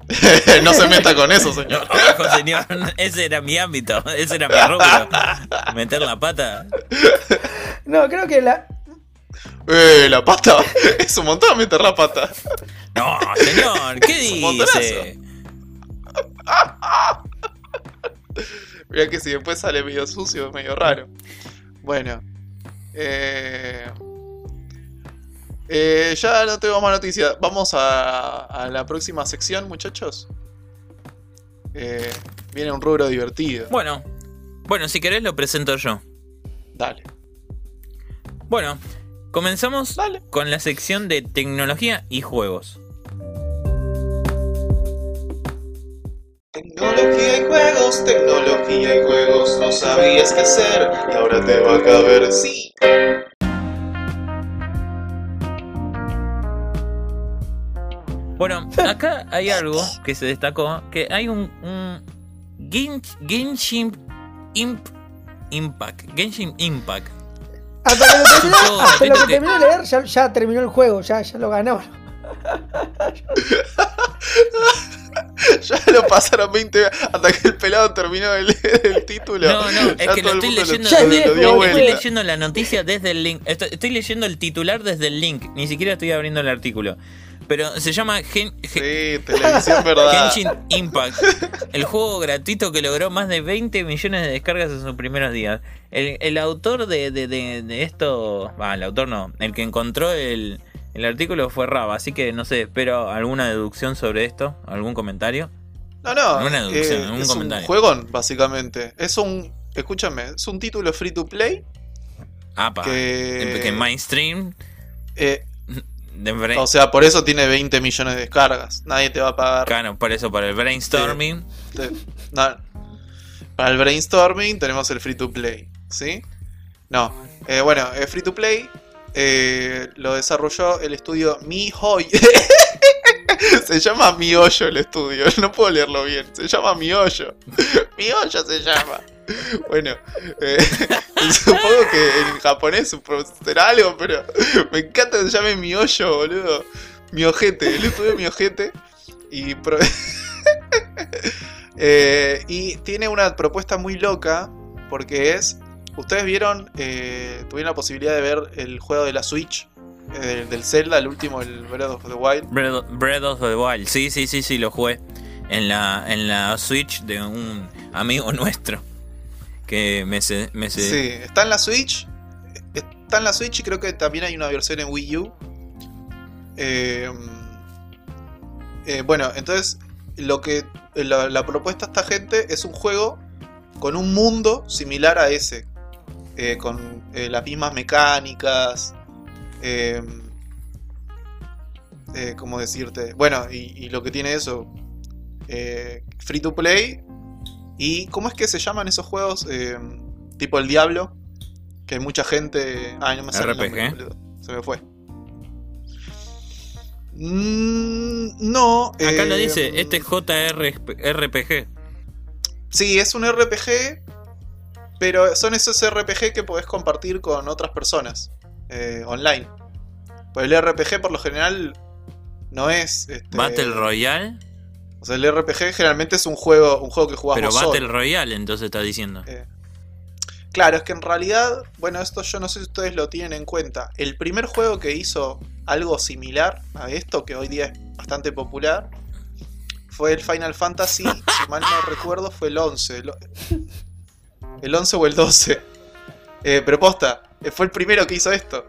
[laughs] no se meta con eso, señor. [laughs] Ojo, señor, ese era mi ámbito, ese era mi rubro. Meter la pata. No, creo que la. Eh, la pata. Es un montón meter la pata. No, señor, ¿qué dice? [laughs] Mira que si después sale medio sucio, medio raro. Bueno. Eh, eh, ya no tengo más noticias. Vamos a, a la próxima sección, muchachos. Eh, viene un rubro divertido. Bueno, bueno, si querés lo presento yo. Dale. Bueno, comenzamos Dale. con la sección de tecnología y juegos. Tecnología y juegos, tecnología y juegos. No sabías qué hacer y ahora te va a caber. Sí. Bueno, [laughs] acá hay algo que se destacó, que hay un, un Gen- Genshin Imp Impact. Genshin Impact. Hasta que lo terminó, juego hasta lo gratuito que de leer, ya, ya terminó el juego, ya, ya lo ganó. [laughs] Lo pasaron 20 hasta que el pelado terminó de leer el título. No, no, es que lo estoy leyendo, lo, viejo, lo dio estoy vuelta. leyendo la noticia desde el link. Estoy, estoy leyendo el titular desde el link, ni siquiera estoy abriendo el artículo. Pero se llama Gen- Gen- Sí, televisión verdad. Genshin Impact, el juego gratuito que logró más de 20 millones de descargas en sus primeros días. El, el autor de, de- de- de esto, va, el autor no, el que encontró el, el artículo fue Raba, así que no sé, espero alguna deducción sobre esto, algún comentario. No, no. Una deducción, eh, un es comentario. un juegón, básicamente. Es un. Escúchame, es un título free to play. Apa, Que- que mainstream, eh, o sea, por eso tiene 20 millones de descargas. Nadie te va a pagar. claro, por eso, para el brainstorming. Te- no. Para el brainstorming tenemos el free to play. ¿Sí? No. Eh, bueno, el free to play eh, lo desarrolló el estudio MiHoy. [laughs] [laughs] se llama MiHoyo el estudio. [laughs] No puedo leerlo bien. Se llama MiHoyo. [laughs] MiHoyo se llama. Bueno, eh, supongo que en japonés será algo, pero me encanta que se llame MiHoyo, boludo. Mi ojete, el estudio Mi ojete. Y pro- Eh, y tiene una propuesta muy loca porque es, ustedes vieron, eh, tuvieron la posibilidad de ver el juego de la Switch, eh, del Zelda, el último, el Breath of the Wild. Breath, Breath of the Wild. Sí, sí, sí, sí, lo jugué. En la, en la Switch de un amigo [laughs] nuestro. Que me se, me se- Sí, está en la Switch. Está en la Switch y creo que también hay una versión en Wii U. Eh, eh, bueno, entonces lo que la, la propuesta de esta gente es un juego con un mundo similar a ese, eh, con las mismas mecánicas. Eh, eh, ¿Cómo decirte? Bueno, y, y lo que tiene eso, eh, free to play. ¿Y cómo es que se llaman esos juegos? Eh, tipo el Diablo, que hay mucha gente... Ay, no me sale el nombre, RPG. Se me fue. Mm, no. Acá lo dice, este es JRPG. Sí, es un RPG, pero son esos RPG que podés compartir con otras personas eh, online. Pues el RPG por lo general no es... este, Battle Royale. O sea, el RPG generalmente es un juego, un juego que jugás Pero vos Battle solo. Royale, entonces está diciendo. Eh, Claro, es que en realidad, bueno, esto yo no sé si ustedes lo tienen en cuenta. El primer juego que hizo algo similar a esto, que hoy día es bastante popular, fue el Final Fantasy, [laughs] si mal no recuerdo, fue el 11. El, el 11 o el 12. Eh, pero posta, eh, fue el primero que hizo esto.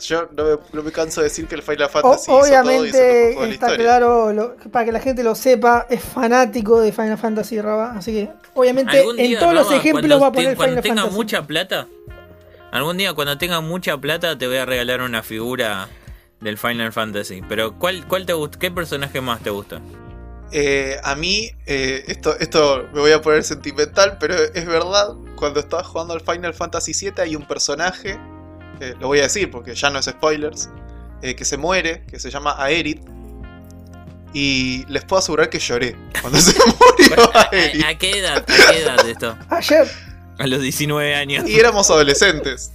Yo no me, no me canso de decir que el Final O- Fantasy hizo todo y es el mejor juego obviamente de la está claro, lo- para que la gente lo sepa, es fanático de Final Fantasy Raba, así que obviamente en día, todos los ejemplos cuando va a te- poner Cuando Final tenga Fantasy. mucha plata, algún día cuando tenga mucha plata te voy a regalar una figura del Final Fantasy. Pero ¿cuál, cuál te gusta? ¿Qué personaje más te gusta? Eh, a mí, eh, esto, esto me voy a poner sentimental, pero es verdad. Cuando estaba jugando al Final Fantasy VII hay un personaje, eh, lo voy a decir porque ya no es spoilers, eh, que se muere, que se llama Aerith. Y les puedo asegurar que lloré cuando se [laughs] murió [laughs] Aerith. ¿A, a qué edad? ¿A qué edad esto? Ayer, A los 19 años. Y éramos adolescentes.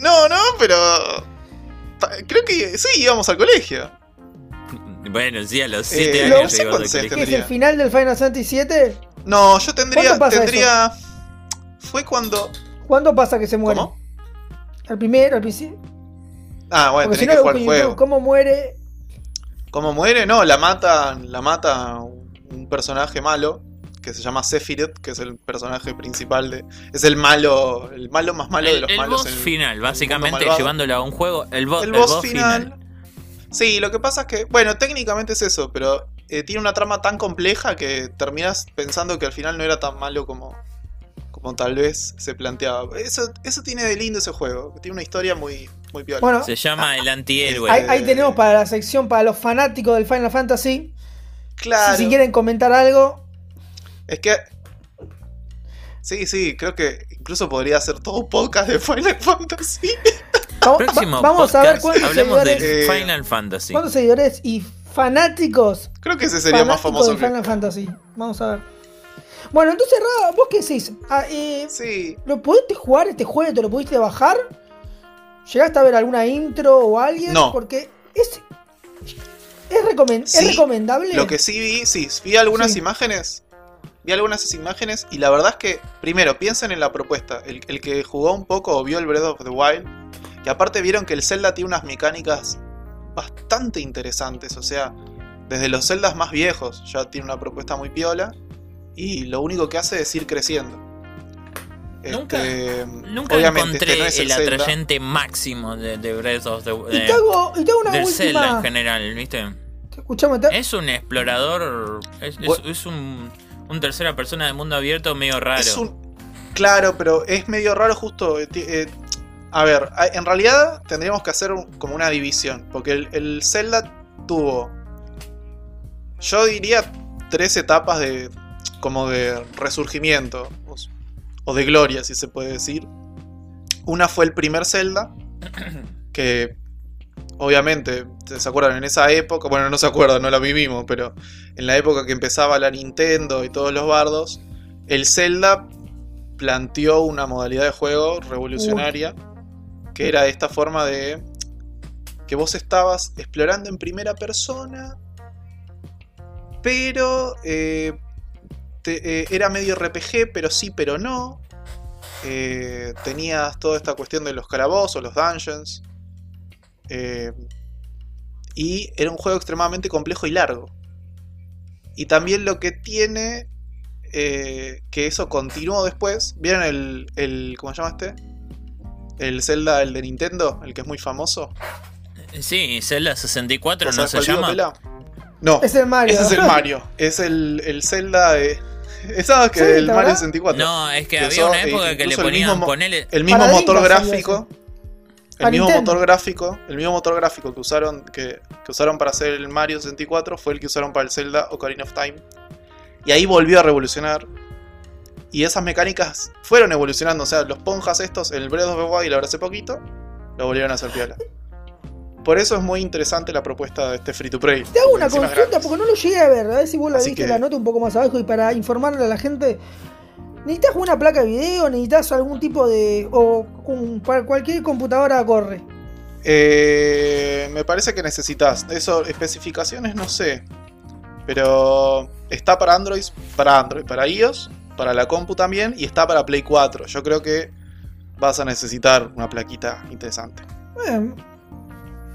No, no, pero... Creo que sí, íbamos al colegio. Bueno, sí, a los 7 Eh, años colegio. ¿qué es tendría. el final del Final Fantasy VII? No, yo tendría... ¿Cuándo pasa tendría... Fue cuando... ¿Cuándo pasa que se muere? ¿Cómo? Al primero, al principio. Ah, bueno, Porque si tenés no, que jugar lo el juego. ¿cómo muere? ¿Cómo muere? No, la mata, la mata un personaje malo que se llama Sephiroth, que es el personaje principal de. Es el malo, el malo más malo de los el malos. boss en el- final, mundo básicamente llevándolo a un juego. El, bo- el el boss, final. Sí, lo que pasa es que, bueno, técnicamente es eso, pero eh, tiene una trama tan compleja que terminas pensando que al final no era tan malo como, como tal vez se planteaba. Eso, eso tiene de lindo ese juego, tiene una historia muy, muy piola. Bueno, Se llama el antihéroe. ahí, ahí tenemos para la sección para los fanáticos del Final Fantasy. claro. Si, si quieren comentar algo, Es que. Sí, sí, creo que incluso podría hacer todo un podcast de Final Fantasy. [laughs] vamos, Próximo va- vamos a ver cuántos hablemos seguidores, del Eh, Final Fantasy. cuántos seguidores y fanáticos, Creo que ese sería más famoso que. Final Fantasy. Vamos a ver. Bueno, entonces, Rada, ¿vos qué decís? Ah, eh, Sí. ¿Lo pudiste jugar este juego? ¿Te lo pudiste bajar? ¿Llegaste a ver alguna intro o alguien? No. Porque es. Es, recomen- Sí, es recomendable. Lo que sí vi, sí, vi algunas Sí. imágenes. Vi algunas imágenes y la verdad es que, primero, piensen en la propuesta. El, el que jugó un poco o vio el Breath of the Wild, que aparte vieron que el Zelda tiene unas mecánicas bastante interesantes. O sea, desde los Zeldas más viejos ya tiene una propuesta muy piola. Y lo único que hace es ir creciendo. Nunca, Este, nunca encontré este no es el, Zelda. atrayente máximo de, de Breath of the Y de- te hago, y te hago una del Zelda en última. general, ¿viste? Escuchame, te- Es un explorador, es, es- Bu- es un, un tercera persona de mundo abierto medio raro. Es un. Claro, pero es medio raro justo. eh, eh, a ver, en realidad tendríamos que hacer un- como una división. Porque el, el Zelda tuvo. Yo diría tres etapas de. como de resurgimiento. O, o de gloria, si se puede decir. Una fue el primer Zelda. [clears throat] Que. Obviamente, ¿se acuerdan? En esa época, bueno, no se acuerdan, no la vivimos, pero en la época que empezaba la Nintendo y todos los bardos, el Zelda planteó una modalidad de juego revolucionaria que era esta forma de que vos estabas explorando en primera persona, pero eh, eh, era medio RPG, pero sí, pero no. eh, tenías toda esta cuestión de los calabozos, los dungeons. y era un juego extremadamente complejo y largo. Y también lo que tiene, que eso continuó después. ¿Vieron el, el. ¿Cómo se llama este? El Zelda, el de Nintendo, el que es muy famoso. Sí, Zelda 64 no ¿Sabes se llama. Pela? No, Es el Mario. ese es el Mario. Es el, el Zelda de. [laughs] ¿Sabes que el Mario verdad. 64? No, es que Que había eso, una eh, época que le el ponían mismo mo- ponele. El mismo motor gráfico. El mismo Nintendo. motor gráfico, el mismo motor gráfico que usaron que, que usaron para hacer el Mario 64 fue el que usaron para el Zelda Ocarina of Time. Y ahí volvió a revolucionar. Y esas mecánicas fueron evolucionando, o sea, los ponjas estos, el Breath of the Wild ahora hace poquito, lo volvieron a hacer piola. Por eso es muy interesante la propuesta de este free to play. Te hago una consulta porque no lo llegué a ver. A ver si vos la Así viste que- la nota un poco más abajo y para informarle a la gente. ¿Necesitas una placa de video? ¿Necesitas algún tipo de. o un- cualquier computadora corre? Eh, me parece que necesitas. Eso, especificaciones no sé. Pero está para Android, para Android, para iOS, para la compu también y está para Play 4. Yo creo que vas a necesitar una plaquita interesante. Eh,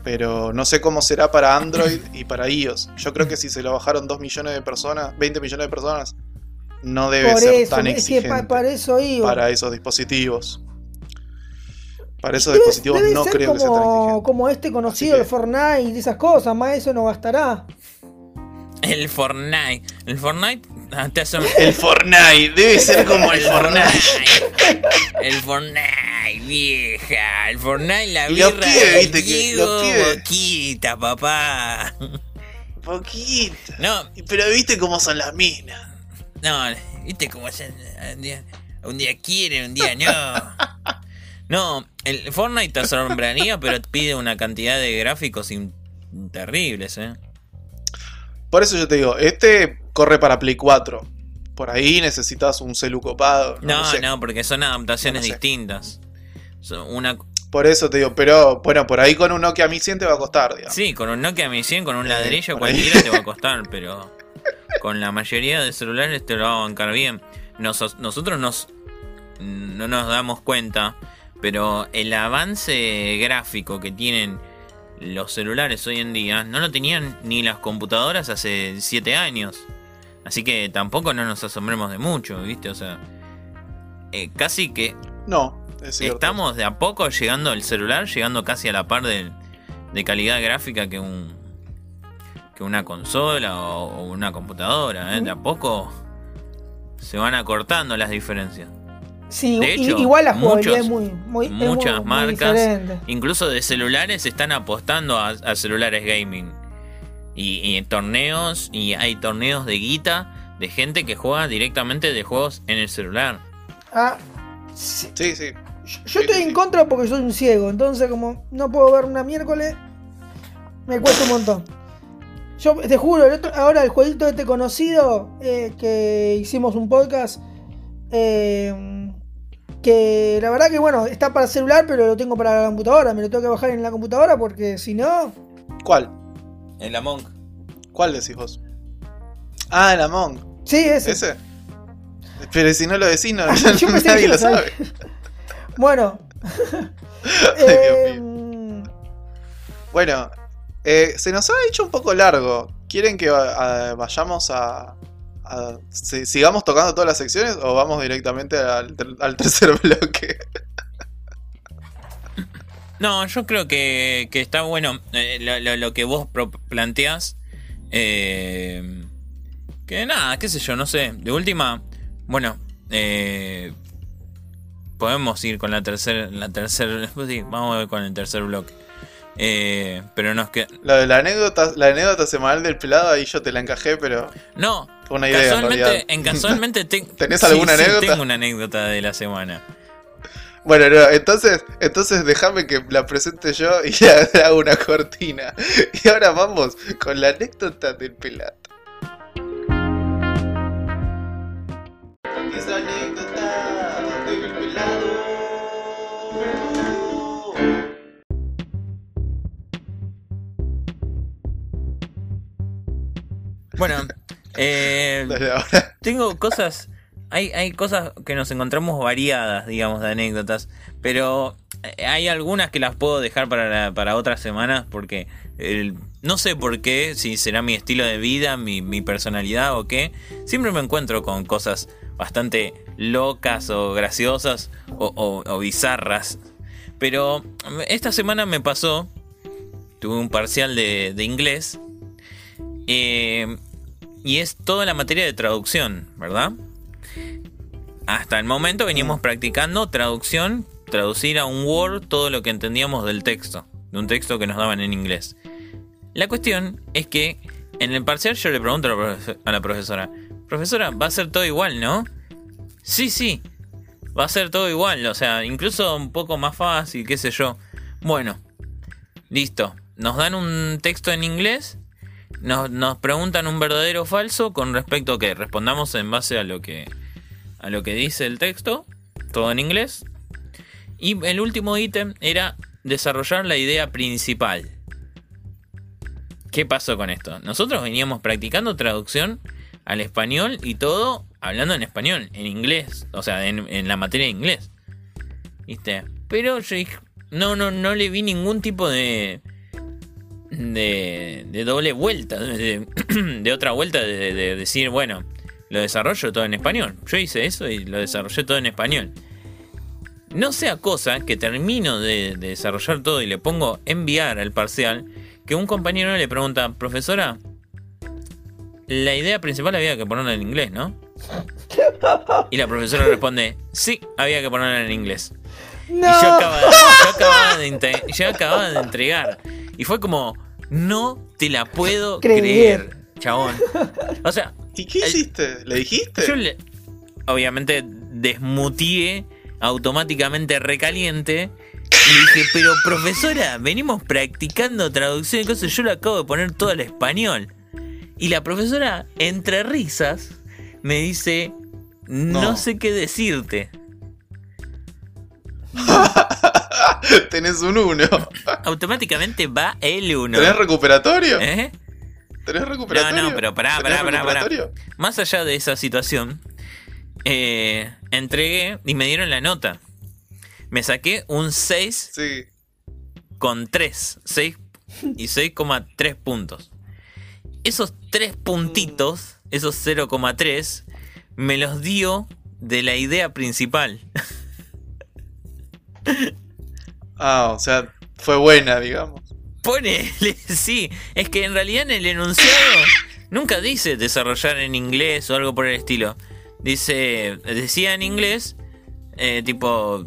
Pero no sé cómo será para Android y para iOS. Yo creo que si se lo bajaron 2 millones de personas, 20 millones de personas, no debe por ser eso, tan es que exigente pa- para eso iba. para esos dispositivos. Para esos Debe- dispositivos debe no ser creo que sea tan como, exigente. como este conocido, que- el Fortnite y esas cosas, más eso no bastará. El Fortnite. El Fortnite El Fortnite, debe ser como el Fortnite. El Fortnite, vieja. El Fortnite, la Y los birra. pibes, viste que- Diego los pibes. Boquita, papá. Poquito. No, Pero viste cómo son las minas. no, viste cómo se. Un día, un día quiere, un día no. No, el Fortnite te asombraría, pero pide una cantidad de gráficos in- terribles, eh. Por eso yo te digo, este corre para Play 4. Por ahí necesitas un celu copado. No, No, lo sé. no, porque son adaptaciones No lo sé. distintas. Son una, Por eso te digo, pero bueno, por ahí con un Nokia Mi 100 te va a costar, digamos. sí, con un Nokia Mi 100, con un Eh, ladrillo, ahí. cualquiera te va a [laughs] costar, pero con la mayoría de celulares te lo va a bancar bien. Nos- nosotros nos, no nos damos cuenta, pero el avance gráfico que tienen los celulares hoy en día no lo tenían ni las computadoras hace 7 años. Así que tampoco no nos asombremos de mucho, ¿viste? O sea, eh, casi que No, es cierto. Estamos de a poco llegando el celular, llegando casi a la par de, de calidad gráfica que un que una consola o, o una computadora. ¿eh? De a poco se van acortando las diferencias. Sí, De hecho, igual la jugabilidad muchos- es muy, muy, es muy- muchas muy marcas, incluso de celulares, están apostando a, a celulares gaming. Y, y en torneos, y hay torneos de guita de gente que juega directamente de juegos en el celular. Ah, sí. Sí, sí. Yo Sí, estoy sí, en sí. contra porque soy un ciego, entonces como no puedo ver una miércoles, me cuesta un montón. Yo te juro, el otro- ahora el jueguito este conocido eh, que hicimos un podcast, eh, que la verdad que bueno, está para celular, pero lo tengo para la computadora, me lo tengo que bajar en la computadora porque si no... ¿Cuál? En la Monk. ¿Cuál decís vos? Ah, el Among. Sí, ese. ¿Ese? Pero si no lo decís, no, [laughs] Yo [laughs] pensé que nadie lo lo sabe. [laughs] Bueno. Dios Bueno, eh, se nos ha hecho un poco largo. ¿Quieren que vayamos a, a- si- sigamos tocando todas las secciones o vamos directamente al, al tercer bloque? No, yo creo que, que está bueno eh, lo, lo- lo que vos planteás. eh, que nada, qué sé yo, no sé. De última, bueno, eh, podemos ir con la tercera, la tercer, [laughs] sí, vamos a ver con el tercer bloque. Eh, pero nos que Lo de la anécdota, la anécdota semanal del pelado, ahí yo te la encajé, pero no, una idea en casualmente, en casualmente [laughs] te- ¿Tenés alguna sí, anécdota? tengo una anécdota de la semana. Bueno, no, entonces, entonces déjame que la presente yo y [laughs] le hago una cortina. Y ahora vamos con la anécdota del pelado. Esa anécdota del pelado. Bueno, eh, [laughs] tengo cosas hay, hay cosas que nos encontramos variadas, digamos, de anécdotas, pero eh, hay algunas que las puedo dejar para, para otras semanas porque no sé por qué, si será mi estilo de vida, mi, mi personalidad o qué, siempre me encuentro con cosas bastante locas o graciosas o, bizarras. Pero esta semana me pasó, tuve un parcial de, inglés eh, y es toda la materia de traducción, ¿verdad? Hasta el momento veníamos practicando traducción, traducir a un Word todo lo que entendíamos del texto, de un texto que nos daban en inglés. La cuestión es que en el parcial yo le pregunto a la profesora, profesora, va a ser todo igual, ¿no? Sí, sí, va a ser todo igual, o sea, incluso un poco más fácil, qué sé yo. Bueno, listo, nos dan un texto en inglés, nos, nos preguntan un verdadero o falso con respecto a que respondamos en base a lo que a lo que dice el texto, todo en inglés. Y el último ítem era desarrollar la idea principal. ¿Qué pasó con esto? Nosotros veníamos practicando traducción al español y todo hablando en español, en inglés, o sea, en, la materia de inglés. ¿Viste? Pero no, no, no le vi ningún tipo de, de, de doble vuelta, de, [clears throat] otra vuelta de, decir, bueno, lo desarrollo todo en español. Yo hice eso y lo desarrollé todo en español. No sea cosa que termino de, desarrollar todo y le pongo enviar al parcial, que un compañero le pregunta, profesora, la idea principal había que ponerla en inglés, ¿no? Y la profesora responde, sí, había que ponerla en inglés. Y yo acababa, yo acababa de entregar. Y fue como, no te la puedo creer, chabón. O sea, ¿Y qué hiciste? ¿Le dijiste? Yo le, obviamente desmutié automáticamente recaliente. Y dije, pero profesora, venimos practicando traducción y cosas, yo lo acabo de poner todo al español. Y la profesora, entre risas, me dice, no, sé qué decirte. [laughs] Tenés un 1. Automáticamente va el 1. ¿Tenés recuperatorio? ¿Eh? ¿Tenés recuperatorio? No, no, pero pará, pará, pará, pará. Más allá de esa situación, eh, entregué y me dieron la nota. Me saqué un 6 sí. con 3. 6 y 6,3 puntos. Esos 3 puntitos, esos 0,3, me los dio de la idea principal. ah, o sea, fue buena, digamos. Ponele, [laughs] sí. Es que en realidad en el enunciado nunca dice desarrollar en inglés o algo por el estilo. Dice, decía en inglés, eh, tipo,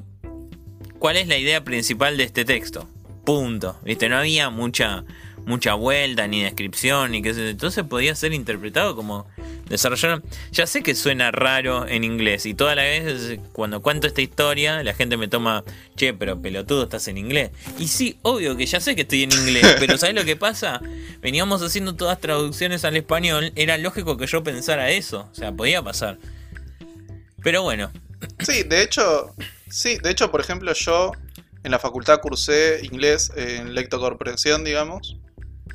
¿cuál es la idea principal de este texto? Punto. ¿Viste? No había mucha, mucha vuelta, ni descripción, ni qué sé. Entonces podía ser interpretado como desarrollar. Ya sé que suena raro en inglés y toda la vez cuando cuento esta historia la gente me toma, che, pero pelotudo estás en inglés. Y sí, obvio que ya sé que estoy en inglés, [laughs] pero ¿sabes lo que pasa? Veníamos haciendo todas traducciones al español, era lógico que yo pensara eso, o sea, podía pasar. Pero bueno. Sí, de hecho, sí, de hecho, por ejemplo, yo en la facultad cursé inglés en lectocomprensión, digamos,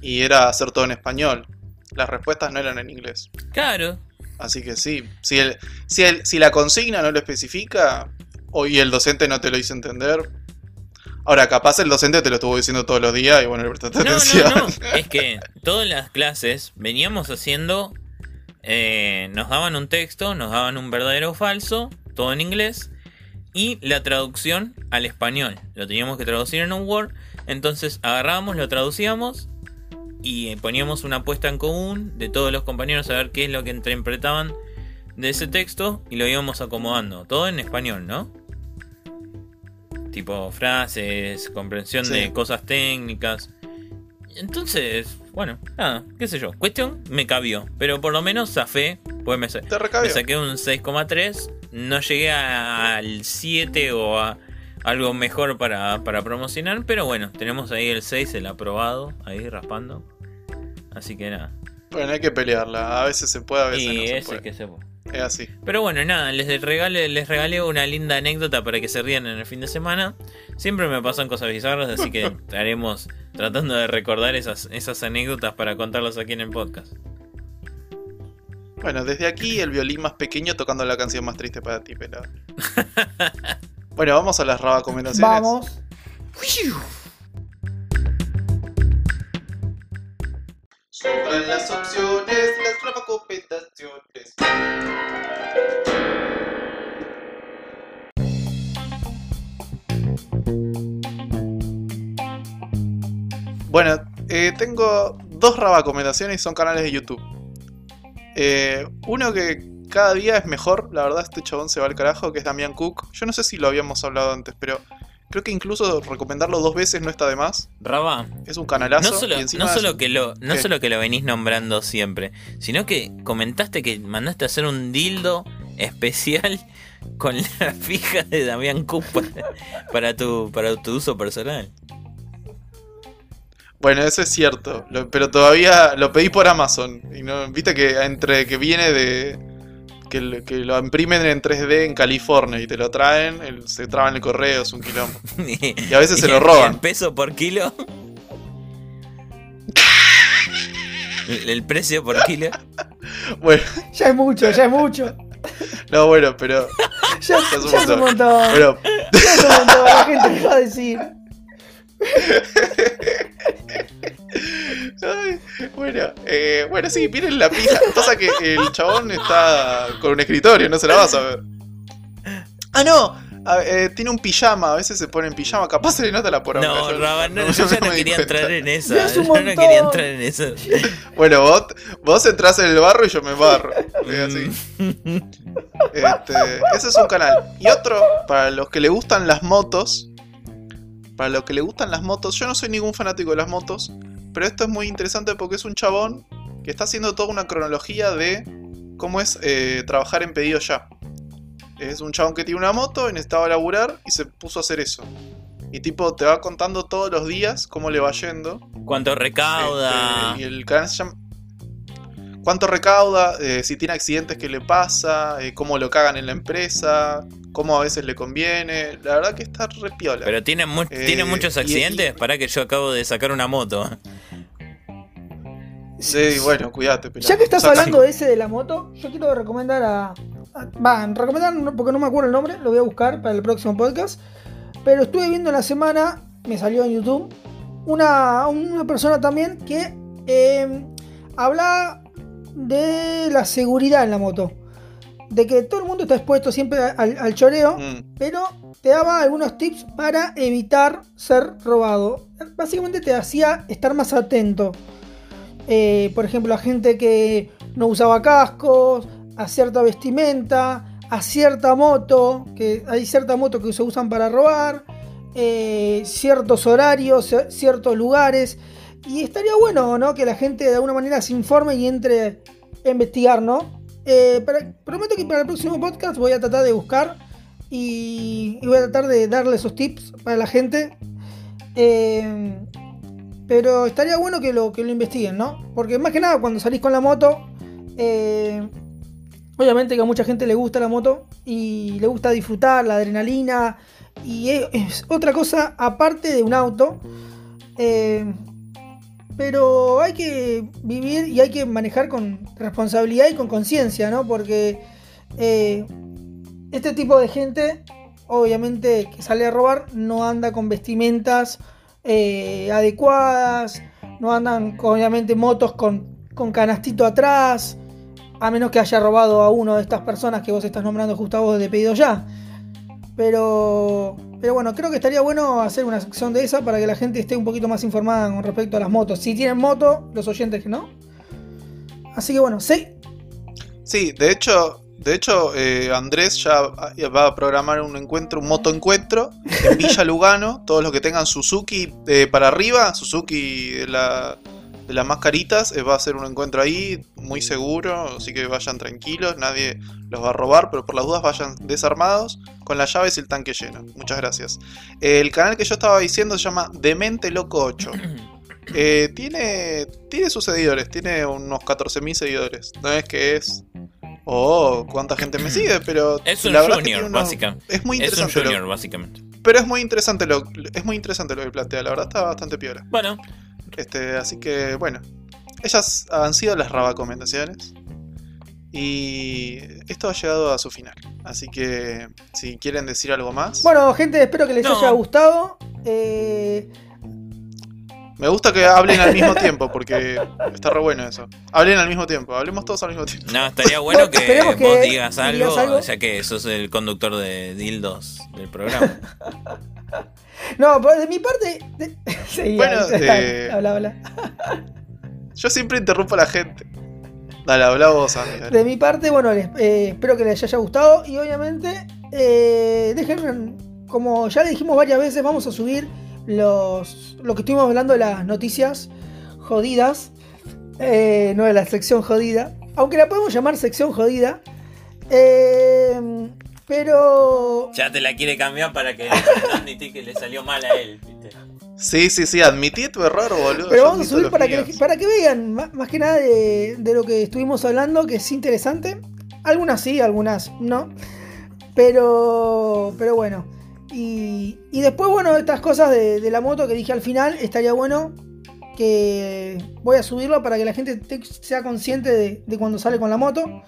y era hacer todo en español las respuestas no eran en inglés. Claro. Así que sí, si, el, si, el, si la consigna no lo especifica o, y el docente no te lo hizo entender, Ahora, capaz el docente te lo estuvo diciendo todos los días y bueno, le prestaste atención. No, no. [laughs] Es que todas las clases veníamos haciendo. Eh, nos daban un texto, nos daban un verdadero o falso, todo en inglés, y la traducción al español. Lo teníamos que traducir en un Word. Entonces agarrábamos, lo traducíamos y poníamos una apuesta en común de todos los compañeros a ver qué es lo que interpretaban de ese texto y lo íbamos acomodando. Todo en español, ¿no? Tipo frases, comprensión de cosas técnicas. Entonces, bueno, nada, qué sé yo. Cuestión, me cabió. Pero por lo menos zafé. Pues me, me saqué un 6,3. No llegué al 7 o a algo mejor para, promocionar. Pero bueno, tenemos ahí el 6, el aprobado, ahí raspando. Así que nada. Bueno, hay que pelearla. A veces se puede, a veces no se puede. Que se puede. Es así. Pero bueno, nada, les regalé, les regalé una linda anécdota para que se rían en el fin de semana. Siempre me pasan cosas bizarras, así que [laughs] estaremos tratando de recordar esas, esas anécdotas para contarlas aquí en el podcast. Bueno, desde aquí el violín más pequeño tocando la canción más triste para ti, pelado. [laughs] bueno, vamos a las recomendaciones. Vamos. Sobran las opciones, las recomendaciones. Bueno, eh, tengo dos recomendaciones y son canales de YouTube. Eh, uno que cada día es mejor, la verdad este chabón se va al carajo, que es Damián Cook. Yo no sé si lo habíamos hablado antes, pero creo que incluso recomendarlo dos veces no está de más. Raba, Es un canalazo. no solo, y no solo que lo, no ¿Qué? solo que lo venís nombrando siempre, sino que comentaste que mandaste a hacer un dildo especial [laughs] con la fija de Damián Cook para, [laughs] para tu, para tu uso personal. Bueno, eso es cierto, lo- pero todavía lo pedí por Amazon. Y no, viste que entre que viene de. Que, lo- que lo imprimen en 3D en California y te lo traen, el- se traban el correo, es un quilombo. [laughs] Y a veces se lo roban. ¿El peso por kilo? [laughs] El, el precio por kilo. [laughs] Bueno, Ya es mucho, ya es mucho. no, bueno, pero. Ya, Ya es un ya es un montón. Pero, Ya es un montón. La gente va a decir. Ay, bueno, eh, bueno, sí, miren la pija. Pasa que el chabón está con un escritorio, no se la vas a ver. Ah, no, a- eh, tiene un pijama, a veces se pone en pijama, capaz se le nota la poronga. No, yo- Raba, no, yo ya no quería entrar en esa. Yo no quería entrar en eso. Bueno, vos, vos entras en el barro y yo me barro. Es así. Mm. Este, ese es un canal. Y otro, para los que le gustan las motos. Para los que le gustan las motos, yo no soy ningún fanático de las motos. Pero esto es muy interesante porque es un chabón que está haciendo toda una cronología de cómo es eh, trabajar en pedido ya. Es un chabón que tiene una moto y necesitaba laburar y se puso a hacer eso. Y tipo, te va contando todos los días cómo le va yendo. ¿Cuánto recauda? Este, y el canal se llama. ¿Cuánto recauda? Eh, si tiene accidentes, ¿qué le pasa? Eh, ¿Cómo lo cagan en la empresa? ¿Cómo a veces le conviene? La verdad que está re piola. Pero tiene, mu- Eh, tiene muchos y- accidentes. Para que yo acabo de sacar una moto. Sí, bueno, cuídate. pelado. Ya que estás Saca- hablando de ese de la moto, yo quiero recomendar a. a- Va, recomendar porque no me acuerdo el nombre, lo voy a buscar para el próximo podcast. Pero estuve viendo en la semana, me salió en YouTube, una, una persona también que eh, habla de la seguridad en la moto. De que todo el mundo está expuesto siempre al, al choreo, Mm, pero te daba algunos tips para evitar ser robado. Básicamente te hacía estar más atento. Eh, por ejemplo, a gente que no usaba cascos, a cierta vestimenta, a cierta moto, que hay cierta moto que se usan para robar, eh, ciertos horarios, ci- ciertos lugares. Y estaría bueno, ¿no? Que la gente de alguna manera se informe y entre a investigar, ¿no? Eh, prometo que para el próximo podcast voy a tratar de buscar y, y voy a tratar de darle esos tips para la gente. Pero estaría bueno que lo, que lo investiguen, ¿no? Porque más que nada cuando salís con la moto, eh, obviamente que a mucha gente le gusta la moto y le gusta disfrutar la adrenalina y es, otra cosa aparte de un auto. Eh, pero hay que vivir y hay que manejar con responsabilidad y con conciencia, ¿no? Porque eh, este tipo de gente, obviamente que sale a robar, no anda con vestimentas eh, adecuadas, no andan obviamente motos con, con canastito atrás, a menos que haya robado a uno de estas personas que vos estás nombrando justo a vos de pedido ya. Pero, pero bueno, creo que estaría bueno hacer una sección de esa para que la gente esté un poquito más informada con respecto a las motos. Si tienen moto, los oyentes que no. Así que bueno, sí. Sí, de hecho, de hecho eh, Andrés ya va a programar un encuentro, un moto encuentro en Villa Lugano. Todos los que tengan Suzuki eh, para arriba, Suzuki de, la, de las mascaritas, eh, va a ser un encuentro ahí muy seguro, así que vayan tranquilos, nadie los va a robar, pero por las dudas vayan desarmados con las llaves y el tanque lleno. Muchas gracias. El canal que yo estaba diciendo se llama Demente Loco 8. Eh, tiene, tiene sus seguidores, tiene unos 14.000 seguidores. No es que es. Oh, cuánta gente me sigue, pero. Es un la verdad es que junior, unos- básicamente. Es muy Es un interesante. lo- junior, básicamente. pero es muy interesante lo, es muy interesante lo que plantea, la verdad está bastante piola. Bueno, Este, así que bueno. Ellas han sido las recomendaciones. Y esto ha llegado a su final. Así que si quieren decir algo más. Bueno, gente, espero que les No. haya gustado. Eh, Me gusta que hablen al mismo tiempo, porque está re bueno eso. Hablen al mismo tiempo, hablemos todos al mismo tiempo. No, estaría bueno que, vos digas algo, digas algo. ya que sos el conductor de Dildos del programa. [laughs] no, pero de mi parte. de- [laughs] Sí, Bueno, habla, eh, habla, habla. [laughs] Yo siempre interrumpo a la gente. Dale, habla vos, Andy. dale. De mi parte, bueno, les- eh, espero que les haya gustado y obviamente eh, dejen, como ya le dijimos varias veces, vamos a subir los lo que estuvimos hablando de las noticias jodidas, eh, no de la sección jodida, aunque la podemos llamar sección jodida, eh, pero ya te la quiere cambiar para que [laughs] admití que le salió mal a él. ¿viste? Sí, sí, sí, admití tu error, boludo. Pero yo vamos a subir para que, para que vean, más, más que nada de, de lo que estuvimos hablando, que es interesante. Algunas sí, algunas no. Pero, pero bueno. Y, y después, bueno, estas cosas de, de la moto que dije al final, estaría bueno que voy a subirlo para que la gente te- sea consciente de, de cuando sale con la moto.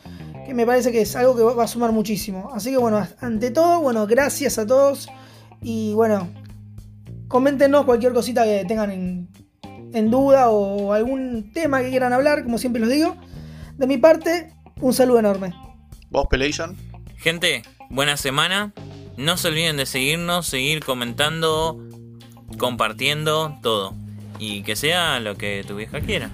Que me parece que es algo que va va a sumar muchísimo. Así que bueno, ante todo, bueno, gracias a todos. Y bueno, coméntenos cualquier cosita que tengan en, en duda o algún tema que quieran hablar, como siempre los digo. De mi parte, un saludo enorme. ¿Vos, Pelation? Gente, buena semana. No se olviden de seguirnos, seguir comentando, compartiendo todo. Y que sea lo que tu vieja quiera.